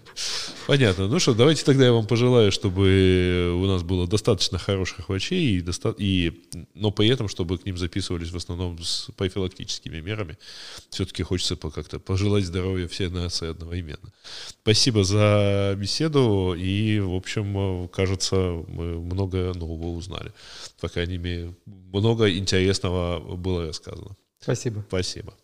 Понятно. Ну что, давайте тогда я вам пожелаю, чтобы у нас было достаточно хороших врачей, и... но при этом, чтобы к ним записывались в основном с профилактическими мерами. Все-таки хочется как-то пожелать здоровья всей нации одновременно. Спасибо за беседу, и, в общем, кажется, мы много нового узнали. По крайней мере, много интересного было рассказано. Спасибо. Спасибо.